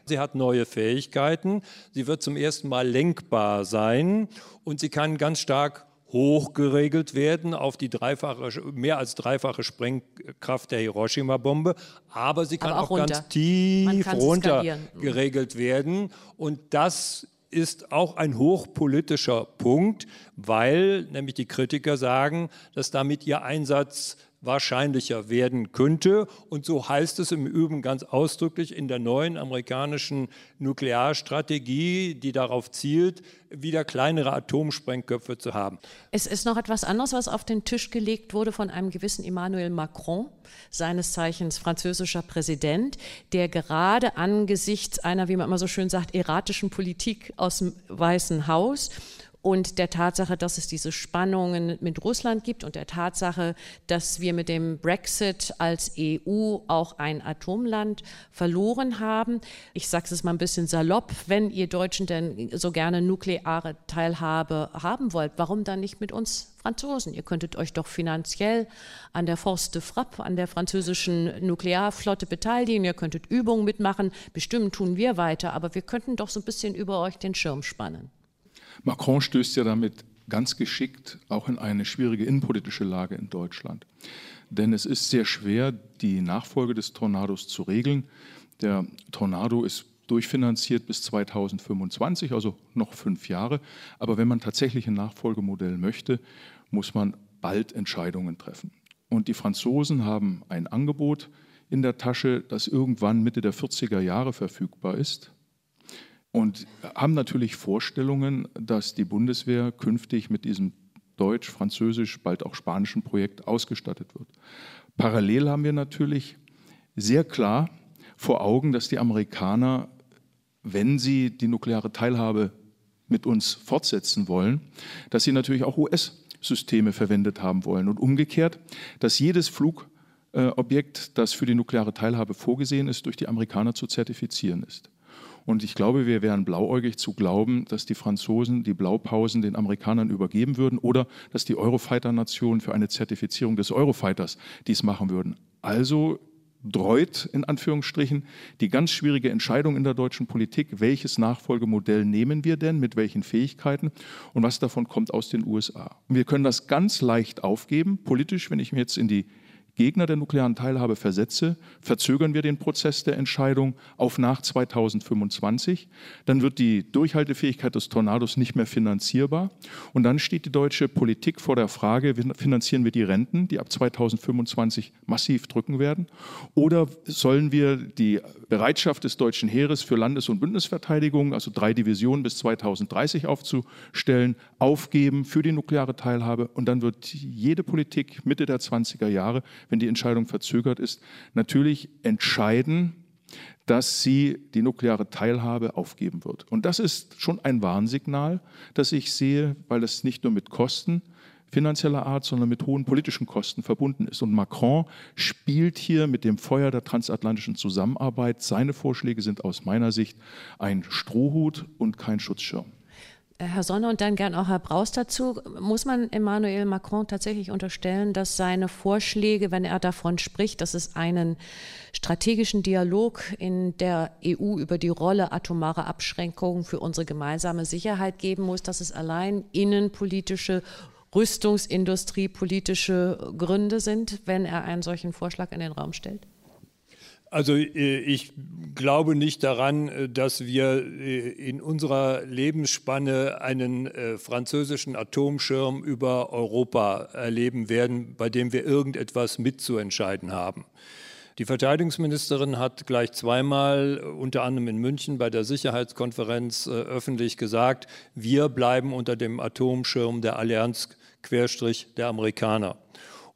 Sie hat neue Fähigkeiten, sie wird zum ersten Mal lenkbar sein und sie kann ganz stark hochgeregelt werden auf die dreifache, mehr als dreifache Sprengkraft der Hiroshima-Bombe, aber sie kann aber auch, auch ganz tief runter geregelt werden. Und das ist auch ein hochpolitischer Punkt, weil nämlich die Kritiker sagen, dass damit ihr Einsatz wahrscheinlicher werden könnte. Und so heißt es im Übrigen ganz ausdrücklich in der neuen amerikanischen Nuklearstrategie, die darauf zielt, wieder kleinere Atomsprengköpfe zu haben. Es ist noch etwas anderes, was auf den Tisch gelegt wurde von einem gewissen Emmanuel Macron, seines Zeichens französischer Präsident, der gerade angesichts einer, wie man immer so schön sagt, erratischen Politik aus dem Weißen Haus und der Tatsache, dass es diese Spannungen mit Russland gibt und der Tatsache, dass wir mit dem Brexit als EU auch ein Atomland verloren haben. Ich sage es mal ein bisschen salopp, wenn ihr Deutschen denn so gerne nukleare Teilhabe haben wollt, warum dann nicht mit uns Franzosen? Ihr könntet euch doch finanziell an der Force de Frappe, an der französischen Nuklearflotte beteiligen, ihr könntet Übungen mitmachen, bestimmt tun wir weiter, aber wir könnten doch so ein bisschen über euch den Schirm spannen. Macron stößt ja damit ganz geschickt auch in eine schwierige innenpolitische Lage in Deutschland. Denn es ist sehr schwer, die Nachfolge des Tornados zu regeln. Der Tornado ist durchfinanziert bis 2025, also noch fünf Jahre. Aber wenn man tatsächlich ein Nachfolgemodell möchte, muss man bald Entscheidungen treffen. Und die Franzosen haben ein Angebot in der Tasche, das irgendwann Mitte der 40er Jahre verfügbar ist und haben natürlich Vorstellungen, dass die Bundeswehr künftig mit diesem deutsch, französisch, bald auch spanischen Projekt ausgestattet wird. Parallel haben wir natürlich sehr klar vor Augen, dass die Amerikaner, wenn sie die nukleare Teilhabe mit uns fortsetzen wollen, dass sie natürlich auch US-Systeme verwendet haben wollen und umgekehrt, dass jedes Flugobjekt, das für die nukleare Teilhabe vorgesehen ist, durch die Amerikaner zu zertifizieren ist. Und ich glaube, wir wären blauäugig zu glauben, dass die Franzosen die Blaupausen den Amerikanern übergeben würden oder dass die Eurofighter-Nationen für eine Zertifizierung des Eurofighters dies machen würden. Also dreut in Anführungsstrichen die ganz schwierige Entscheidung in der deutschen Politik, welches Nachfolgemodell nehmen wir denn, mit welchen Fähigkeiten und was davon kommt aus den USA. Wir können das ganz leicht aufgeben, politisch, wenn ich mir jetzt in die Gegner der nuklearen Teilhabe versetze, verzögern wir den Prozess der Entscheidung auf nach 2025. Dann wird die Durchhaltefähigkeit des Tornados nicht mehr finanzierbar. Und dann steht die deutsche Politik vor der Frage, finanzieren wir die Renten, die ab 2025 massiv drücken werden? Oder sollen wir die Bereitschaft des deutschen Heeres für Landes- und Bündnisverteidigung, also drei Divisionen bis 2030 aufzustellen, aufgeben für die nukleare Teilhabe? Und dann wird jede Politik Mitte der 20er Jahre wenn die Entscheidung verzögert ist, natürlich entscheiden, dass sie die nukleare Teilhabe aufgeben wird. Und das ist schon ein Warnsignal, das ich sehe, weil es nicht nur mit Kosten finanzieller Art, sondern mit hohen politischen Kosten verbunden ist. Und Macron spielt hier mit dem Feuer der transatlantischen Zusammenarbeit. Seine Vorschläge sind aus meiner Sicht ein Strohhut und kein Schutzschirm. Herr Sonne und dann gern auch Herr Braus dazu. Muss man Emmanuel Macron tatsächlich unterstellen, dass seine Vorschläge, wenn er davon spricht, dass es einen strategischen Dialog in der EU über die Rolle atomarer Abschränkungen für unsere gemeinsame Sicherheit geben muss, dass es allein innenpolitische Rüstungsindustrie politische Gründe sind, wenn er einen solchen Vorschlag in den Raum stellt? Also äh, ich glaube nicht daran, äh, dass wir äh, in unserer Lebensspanne einen französischen Atomschirm über Europa erleben werden, bei dem wir irgendetwas mitzuentscheiden haben. Die Verteidigungsministerin hat gleich zweimal, unter anderem in München bei der Sicherheitskonferenz, öffentlich gesagt, wir bleiben unter dem Atomschirm der Allianz Querstrich der Amerikaner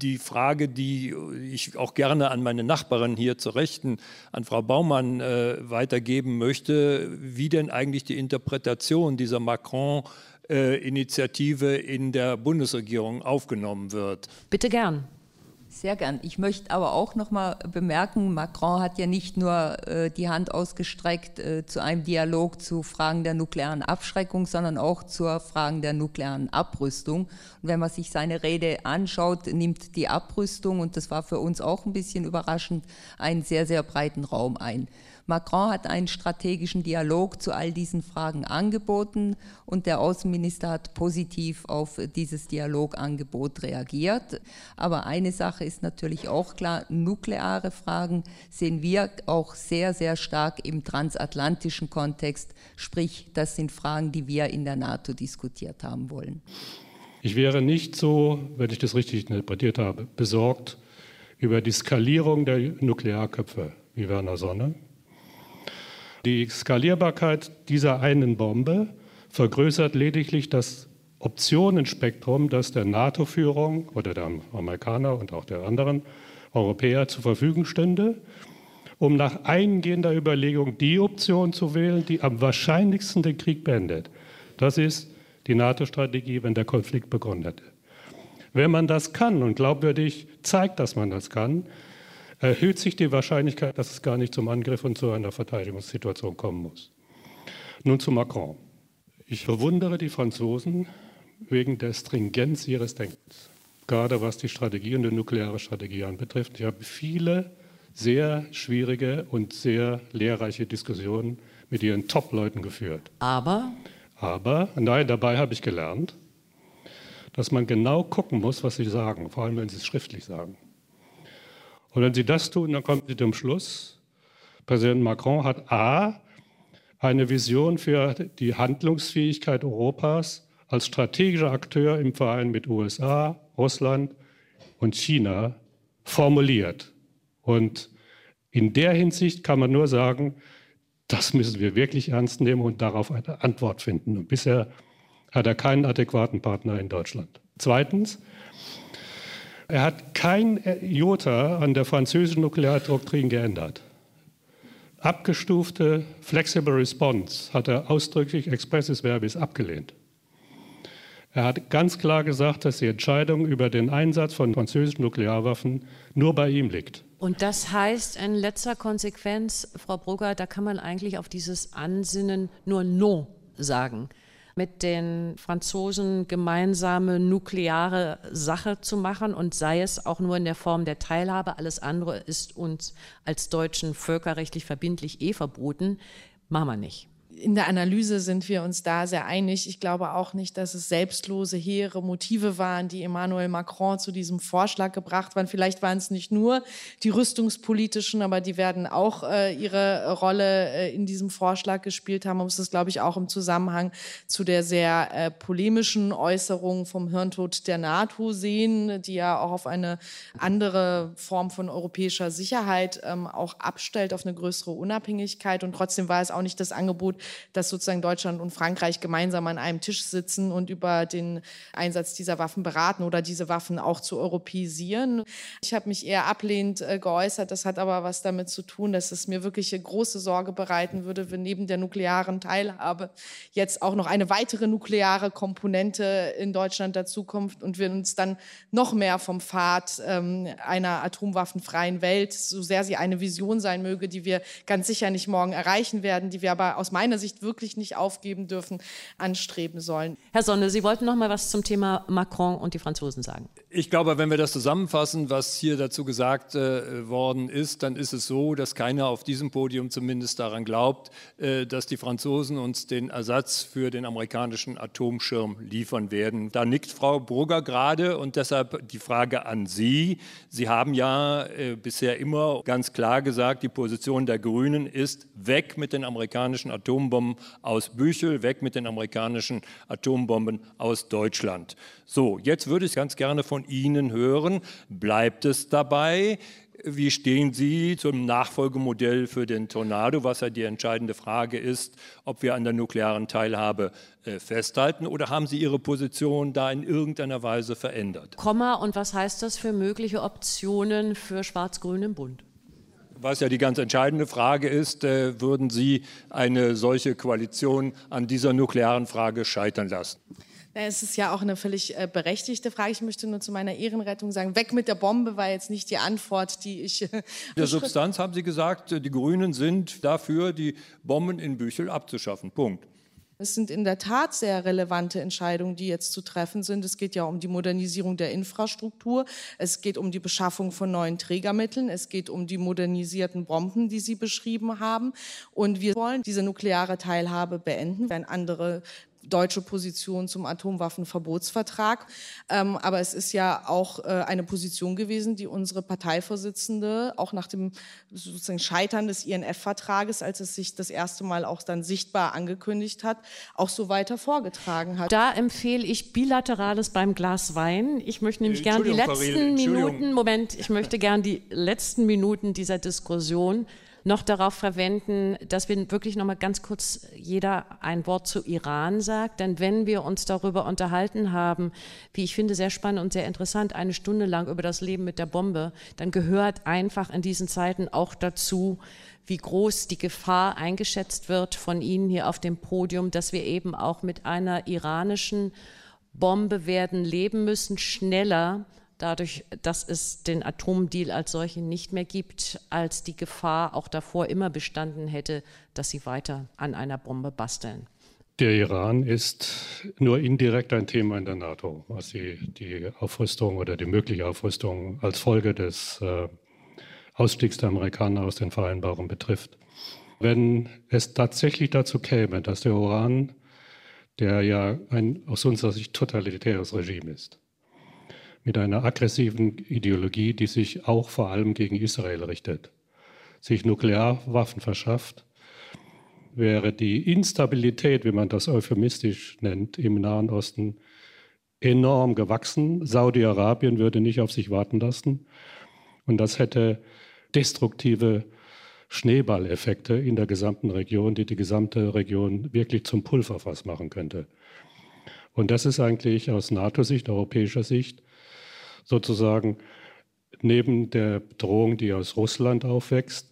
die Frage, die ich auch gerne an meine Nachbarin hier zur Rechten, an Frau Baumann äh, weitergeben möchte, wie denn eigentlich die Interpretation dieser Macron-Initiative in der Bundesregierung aufgenommen wird. Bitte gern. Sehr gern. Ich möchte aber auch noch mal bemerken, Macron hat ja nicht nur äh, die Hand ausgestreckt äh, zu einem Dialog zu Fragen der nuklearen Abschreckung, sondern auch zu Fragen der nuklearen Abrüstung. Und wenn man sich seine Rede anschaut, nimmt die Abrüstung, und das war für uns auch ein bisschen überraschend, einen sehr, sehr breiten Raum ein. Macron hat einen strategischen Dialog zu all diesen Fragen angeboten und der Außenminister hat positiv auf dieses Dialogangebot reagiert. Aber eine Sache ist natürlich auch klar, nukleare Fragen sehen wir auch sehr, sehr stark im transatlantischen Kontext. Sprich, das sind Fragen, die wir in der NATO diskutiert haben wollen. Ich wäre nicht so, wenn ich das richtig interpretiert habe, besorgt über die Skalierung der Nuklearköpfe wie Werner Sonne. Die Skalierbarkeit dieser einen Bombe vergrößert lediglich das Optionenspektrum, das der NATO-Führung oder der Amerikaner und auch der anderen Europäer zur Verfügung stünde, um nach eingehender Überlegung die Option zu wählen, die am wahrscheinlichsten den Krieg beendet. Das ist die NATO-Strategie, wenn der Konflikt hätte. Wenn man das kann und glaubwürdig zeigt, dass man das kann, erhöht sich die Wahrscheinlichkeit, dass es gar nicht zum Angriff und zu einer Verteidigungssituation kommen muss. Nun zu Macron. Ich bewundere die Franzosen wegen der Stringenz ihres Denkens, gerade was die Strategie und die nukleare Strategie anbetrifft. Ich habe viele sehr schwierige und sehr lehrreiche Diskussionen mit ihren Top-Leuten geführt. Aber? Aber, nein, dabei habe ich gelernt, dass man genau gucken muss, was sie sagen, vor allem wenn sie es schriftlich sagen. Und wenn Sie das tun, dann kommen Sie zum Schluss, Präsident Macron hat A, eine Vision für die Handlungsfähigkeit Europas als strategischer Akteur im Verein mit USA, Russland und China formuliert. Und in der Hinsicht kann man nur sagen, das müssen wir wirklich ernst nehmen und darauf eine Antwort finden. Und bisher hat er keinen adäquaten Partner in Deutschland. Zweitens, er hat kein Jota an der französischen Nukleardoktrin geändert. Abgestufte Flexible Response hat er ausdrücklich expressis verbis abgelehnt. Er hat ganz klar gesagt, dass die Entscheidung über den Einsatz von französischen Nuklearwaffen nur bei ihm liegt. Und das heißt in letzter Konsequenz, Frau Brugger, da kann man eigentlich auf dieses Ansinnen nur No sagen. Mit den Franzosen gemeinsame nukleare Sache zu machen und sei es auch nur in der Form der Teilhabe, alles andere ist uns als Deutschen völkerrechtlich verbindlich eh verboten, machen wir nicht in der Analyse sind wir uns da sehr einig. Ich glaube auch nicht, dass es selbstlose, hehre Motive waren, die Emmanuel Macron zu diesem Vorschlag gebracht waren. Vielleicht waren es nicht nur die rüstungspolitischen, aber die werden auch äh, ihre Rolle äh, in diesem Vorschlag gespielt haben. Man muss das, glaube ich, auch im Zusammenhang zu der sehr äh, polemischen Äußerung vom Hirntod der NATO sehen, die ja auch auf eine andere Form von europäischer Sicherheit ähm, auch abstellt, auf eine größere Unabhängigkeit. Und trotzdem war es auch nicht das Angebot, dass sozusagen Deutschland und Frankreich gemeinsam an einem Tisch sitzen und über den Einsatz dieser Waffen beraten oder diese Waffen auch zu europäisieren. Ich habe mich eher ablehnend äh, geäußert. Das hat aber was damit zu tun, dass es mir wirklich große Sorge bereiten würde, wenn neben der nuklearen Teilhabe jetzt auch noch eine weitere nukleare Komponente in Deutschland dazukommt und wir uns dann noch mehr vom Pfad ähm, einer atomwaffenfreien Welt, so sehr sie eine Vision sein möge, die wir ganz sicher nicht morgen erreichen werden, die wir aber aus meiner meiner Sicht wirklich nicht aufgeben dürfen, anstreben sollen. Herr Sonne, Sie wollten noch mal was zum Thema Macron und die Franzosen sagen. Ich glaube, wenn wir das zusammenfassen, was hier dazu gesagt äh, worden ist, dann ist es so, dass keiner auf diesem Podium zumindest daran glaubt, äh, dass die Franzosen uns den Ersatz für den amerikanischen Atomschirm liefern werden. Da nickt Frau Brugger gerade und deshalb die Frage an Sie. Sie haben ja äh, bisher immer ganz klar gesagt, die Position der Grünen ist weg mit den amerikanischen Atombomben. Atombomben aus Büchel, weg mit den amerikanischen Atombomben aus Deutschland. So, jetzt würde ich ganz gerne von Ihnen hören, bleibt es dabei? Wie stehen Sie zum Nachfolgemodell für den Tornado, was ja die entscheidende Frage ist, ob wir an der nuklearen Teilhabe äh, festhalten oder haben Sie Ihre Position da in irgendeiner Weise verändert? Komma, und was heißt das für mögliche Optionen für Schwarz-Grün im Bund? Was ja die ganz entscheidende Frage ist, äh, würden Sie eine solche Koalition an dieser nuklearen Frage scheitern lassen? Es ist ja auch eine völlig äh, berechtigte Frage. Ich möchte nur zu meiner Ehrenrettung sagen, weg mit der Bombe war jetzt nicht die Antwort, die ich. Äh, der Substanz haben Sie gesagt, die Grünen sind dafür, die Bomben in Büchel abzuschaffen. Punkt. Es sind in der Tat sehr relevante Entscheidungen, die jetzt zu treffen sind. Es geht ja um die Modernisierung der Infrastruktur. Es geht um die Beschaffung von neuen Trägermitteln. Es geht um die modernisierten Bomben, die Sie beschrieben haben. Und wir wollen diese nukleare Teilhabe beenden, wenn andere deutsche Position zum Atomwaffenverbotsvertrag. Ähm, aber es ist ja auch äh, eine Position gewesen, die unsere Parteivorsitzende auch nach dem sozusagen Scheitern des INF-Vertrages, als es sich das erste Mal auch dann sichtbar angekündigt hat, auch so weiter vorgetragen hat. Da empfehle ich Bilaterales beim Glas Wein. Ich möchte nämlich gern die letzten Minuten, Moment, ich möchte gern die letzten Minuten dieser Diskussion noch darauf verwenden, dass wir wirklich noch mal ganz kurz jeder ein Wort zu Iran sagt. Denn wenn wir uns darüber unterhalten haben, wie ich finde, sehr spannend und sehr interessant, eine Stunde lang über das Leben mit der Bombe, dann gehört einfach in diesen Zeiten auch dazu, wie groß die Gefahr eingeschätzt wird von Ihnen hier auf dem Podium, dass wir eben auch mit einer iranischen Bombe werden leben müssen, schneller dadurch, dass es den Atomdeal als solchen nicht mehr gibt, als die Gefahr auch davor immer bestanden hätte, dass sie weiter an einer Bombe basteln. Der Iran ist nur indirekt ein Thema in der NATO, was die, die Aufrüstung oder die mögliche Aufrüstung als Folge des äh, Ausstiegs der Amerikaner aus den Vereinbarungen betrifft. Wenn es tatsächlich dazu käme, dass der Iran, der ja ein aus unserer Sicht totalitäres Regime ist, mit einer aggressiven Ideologie, die sich auch vor allem gegen Israel richtet, sich Nuklearwaffen verschafft, wäre die Instabilität, wie man das euphemistisch nennt, im Nahen Osten enorm gewachsen. Saudi-Arabien würde nicht auf sich warten lassen. Und das hätte destruktive Schneeballeffekte in der gesamten Region, die die gesamte Region wirklich zum Pulverfass machen könnte. Und das ist eigentlich aus NATO-Sicht, europäischer Sicht, sozusagen neben der Bedrohung, die aus Russland aufwächst,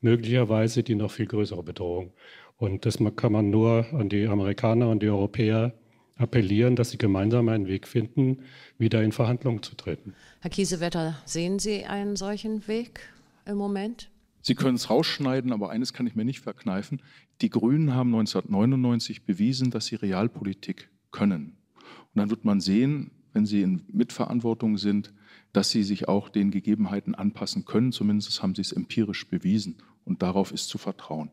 möglicherweise die noch viel größere Bedrohung. Und das kann man nur an die Amerikaner und die Europäer appellieren, dass sie gemeinsam einen Weg finden, wieder in Verhandlungen zu treten. Herr Kiesewetter, sehen Sie einen solchen Weg im Moment? Sie können es rausschneiden, aber eines kann ich mir nicht verkneifen. Die Grünen haben 1999 bewiesen, dass sie Realpolitik können. Und dann wird man sehen, wenn sie in Mitverantwortung sind, dass sie sich auch den Gegebenheiten anpassen können. Zumindest haben sie es empirisch bewiesen. Und darauf ist zu vertrauen.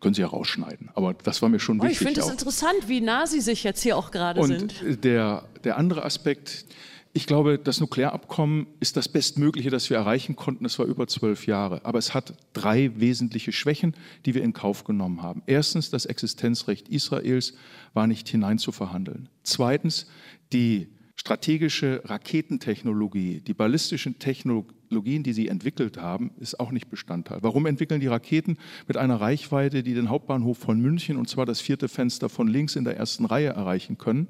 Können Sie ja rausschneiden. Aber das war mir schon oh, wichtig. Ich finde es interessant, wie nah Sie sich jetzt hier auch gerade sind. Und der, der andere Aspekt, ich glaube, das Nuklearabkommen ist das Bestmögliche, das wir erreichen konnten. Es war über zwölf Jahre. Aber es hat drei wesentliche Schwächen, die wir in Kauf genommen haben. Erstens, das Existenzrecht Israels war nicht hineinzuverhandeln. Zweitens, die strategische Raketentechnologie, die ballistischen Technologien, die sie entwickelt haben, ist auch nicht Bestandteil. Warum entwickeln die Raketen mit einer Reichweite, die den Hauptbahnhof von München und zwar das vierte Fenster von links in der ersten Reihe erreichen können?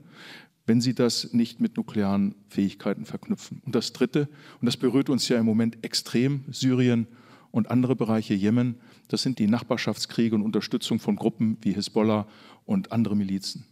wenn sie das nicht mit nuklearen Fähigkeiten verknüpfen. Und das Dritte, und das berührt uns ja im Moment extrem, Syrien und andere Bereiche Jemen, das sind die Nachbarschaftskriege und Unterstützung von Gruppen wie Hisbollah und andere Milizen.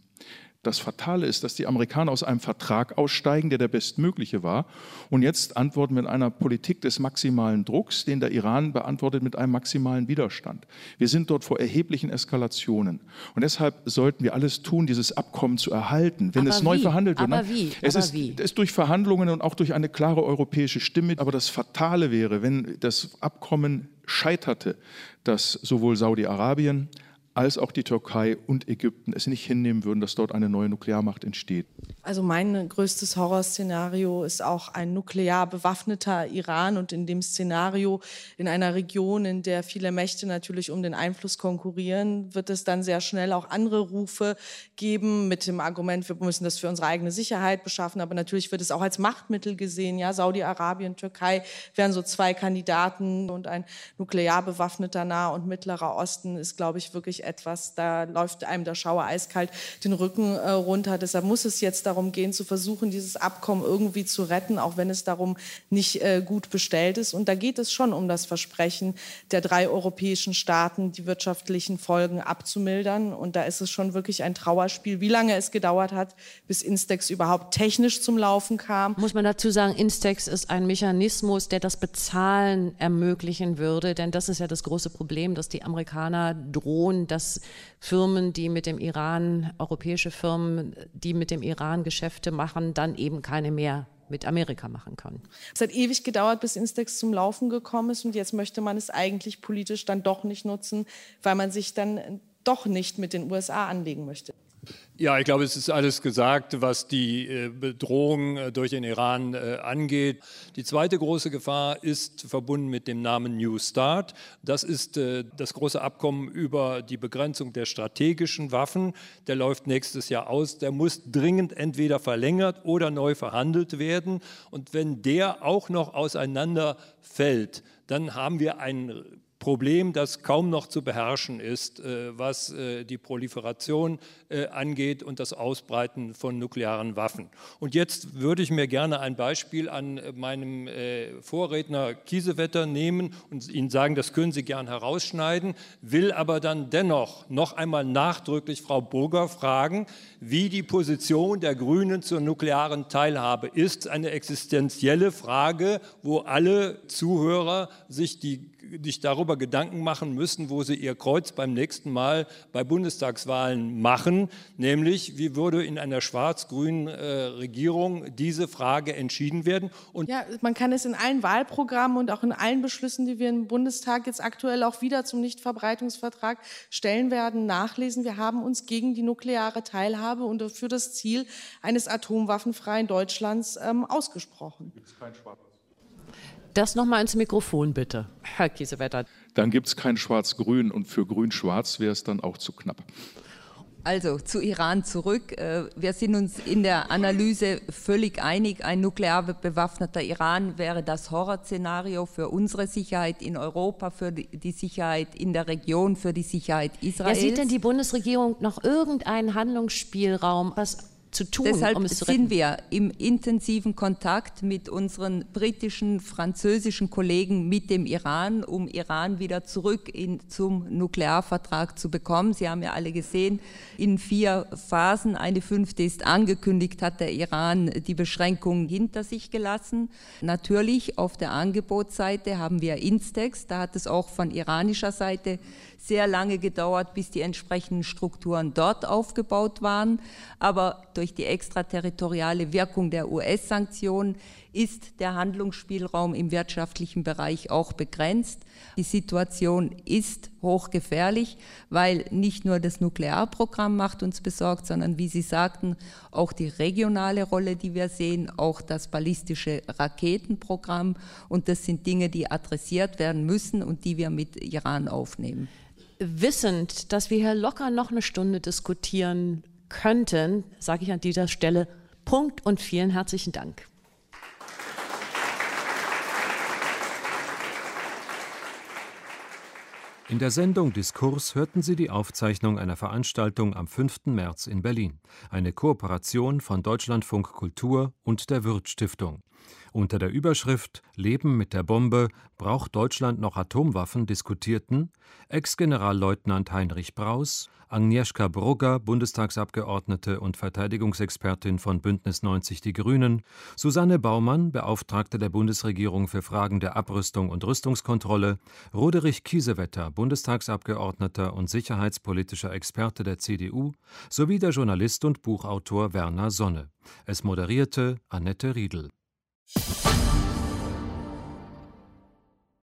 Das Fatale ist, dass die Amerikaner aus einem Vertrag aussteigen, der der bestmögliche war, und jetzt antworten mit einer Politik des maximalen Drucks, den der Iran beantwortet mit einem maximalen Widerstand. Wir sind dort vor erheblichen Eskalationen. Und deshalb sollten wir alles tun, dieses Abkommen zu erhalten, wenn Aber es neu wie? verhandelt wird. Aber Nein, wie? Es, Aber ist, wie? es ist durch Verhandlungen und auch durch eine klare europäische Stimme. Aber das Fatale wäre, wenn das Abkommen scheiterte, dass sowohl Saudi-Arabien als auch die Türkei und Ägypten es nicht hinnehmen würden, dass dort eine neue Nuklearmacht entsteht. Also mein größtes Horrorszenario ist auch ein nuklear bewaffneter Iran und in dem Szenario in einer Region, in der viele Mächte natürlich um den Einfluss konkurrieren, wird es dann sehr schnell auch andere Rufe geben mit dem Argument, wir müssen das für unsere eigene Sicherheit beschaffen, aber natürlich wird es auch als Machtmittel gesehen. Ja, Saudi-Arabien, Türkei wären so zwei Kandidaten und ein nuklear bewaffneter Nah- und Mittlerer Osten ist, glaube ich, wirklich etwas, da läuft einem der Schauer eiskalt den Rücken äh, runter. Deshalb muss es jetzt darum gehen, zu versuchen, dieses Abkommen irgendwie zu retten, auch wenn es darum nicht äh, gut bestellt ist. Und da geht es schon um das Versprechen der drei europäischen Staaten, die wirtschaftlichen Folgen abzumildern. Und da ist es schon wirklich ein Trauerspiel, wie lange es gedauert hat, bis Instex überhaupt technisch zum Laufen kam. Muss man dazu sagen, Instex ist ein Mechanismus, der das Bezahlen ermöglichen würde, denn das ist ja das große Problem, dass die Amerikaner drohen, dass Firmen, die mit dem Iran, europäische Firmen, die mit dem Iran Geschäfte machen, dann eben keine mehr mit Amerika machen können. Es hat ewig gedauert, bis Instex zum Laufen gekommen ist und jetzt möchte man es eigentlich politisch dann doch nicht nutzen, weil man sich dann doch nicht mit den USA anlegen möchte. Ja, ich glaube, es ist alles gesagt, was die äh, Bedrohung äh, durch den Iran äh, angeht. Die zweite große Gefahr ist verbunden mit dem Namen New Start. Das ist das große Abkommen über die Begrenzung der strategischen Waffen. Der läuft nächstes Jahr aus. Der muss dringend entweder verlängert oder neu verhandelt werden. Und wenn der auch noch auseinanderfällt, dann haben wir ein Problem, das kaum noch zu beherrschen ist, äh, was äh, die Proliferation äh, angeht und das Ausbreiten von nuklearen Waffen. Und jetzt würde ich mir gerne ein Beispiel an meinem Vorredner Kiesewetter nehmen und Ihnen sagen, das können Sie gern herausschneiden, will aber dann dennoch noch einmal nachdrücklich Frau Burger fragen, wie die Position der Grünen zur nuklearen Teilhabe ist. Eine existenzielle Frage, wo alle Zuhörer sich die sich darüber Gedanken machen müssen, wo sie ihr Kreuz beim nächsten Mal bei Bundestagswahlen machen, nämlich wie würde in einer schwarz-grünen äh, Regierung diese Frage entschieden werden. Und ja, man kann es in allen Wahlprogrammen und auch in allen Beschlüssen, die wir im Bundestag jetzt aktuell auch wieder zum Nichtverbreitungsvertrag stellen werden, nachlesen. Wir haben uns gegen die nukleare Teilhabe und für das Ziel eines atomwaffenfreien Deutschlands ähm, ausgesprochen. Gibt es kein Schwarz das nochmal ins Mikrofon, bitte, Herr Kiesewetter. Dann gibt es kein Schwarz-Grün und für Grün-Schwarz wäre es dann auch zu knapp. Also zu Iran zurück. Äh, wir sind uns in der Analyse völlig einig. Ein nuklear bewaffneter Iran wäre das Horrorszenario für unsere Sicherheit in Europa, für die Sicherheit in der Region, für die Sicherheit Israels. Ja, sieht denn die Bundesregierung noch irgendeinen Handlungsspielraum, was zu tun, Deshalb um es zu sind retten? wir im intensiven Kontakt mit unseren britischen, französischen Kollegen mit dem Iran, um Iran wieder zurück in, zum Nuklearvertrag zu bekommen. Sie haben ja alle gesehen, in vier Phasen, eine fünfte ist angekündigt, hat der Iran die Beschränkungen hinter sich gelassen. Natürlich auf der Angebotsseite haben wir Instex, da hat es auch von iranischer Seite sehr lange gedauert, bis die entsprechenden Strukturen dort aufgebaut waren. Aber durch die extraterritoriale Wirkung der US-Sanktionen ist der Handlungsspielraum im wirtschaftlichen Bereich auch begrenzt. Die Situation ist hochgefährlich, weil nicht nur das Nuklearprogramm macht uns besorgt, sondern wie Sie sagten, auch die regionale Rolle, die wir sehen, auch das ballistische Raketenprogramm. Und das sind Dinge, die adressiert werden müssen und die wir mit Iran aufnehmen. Wissend, dass wir hier locker noch eine Stunde diskutieren könnten, sage ich an dieser Stelle Punkt und vielen herzlichen Dank. In der Sendung Diskurs hörten Sie die Aufzeichnung einer Veranstaltung am 5. März in Berlin, eine Kooperation von Deutschlandfunk Kultur und der Wirth Stiftung. Unter der Überschrift Leben mit der Bombe braucht Deutschland noch Atomwaffen diskutierten Ex-Generalleutnant Heinrich Braus, Agnieszka Brugger, Bundestagsabgeordnete und Verteidigungsexpertin von Bündnis 90 Die Grünen, Susanne Baumann, Beauftragte der Bundesregierung für Fragen der Abrüstung und Rüstungskontrolle, Roderich Kiesewetter, Bundestagsabgeordneter und sicherheitspolitischer Experte der CDU, sowie der Journalist und Buchautor Werner Sonne. Es moderierte Annette Riedel. You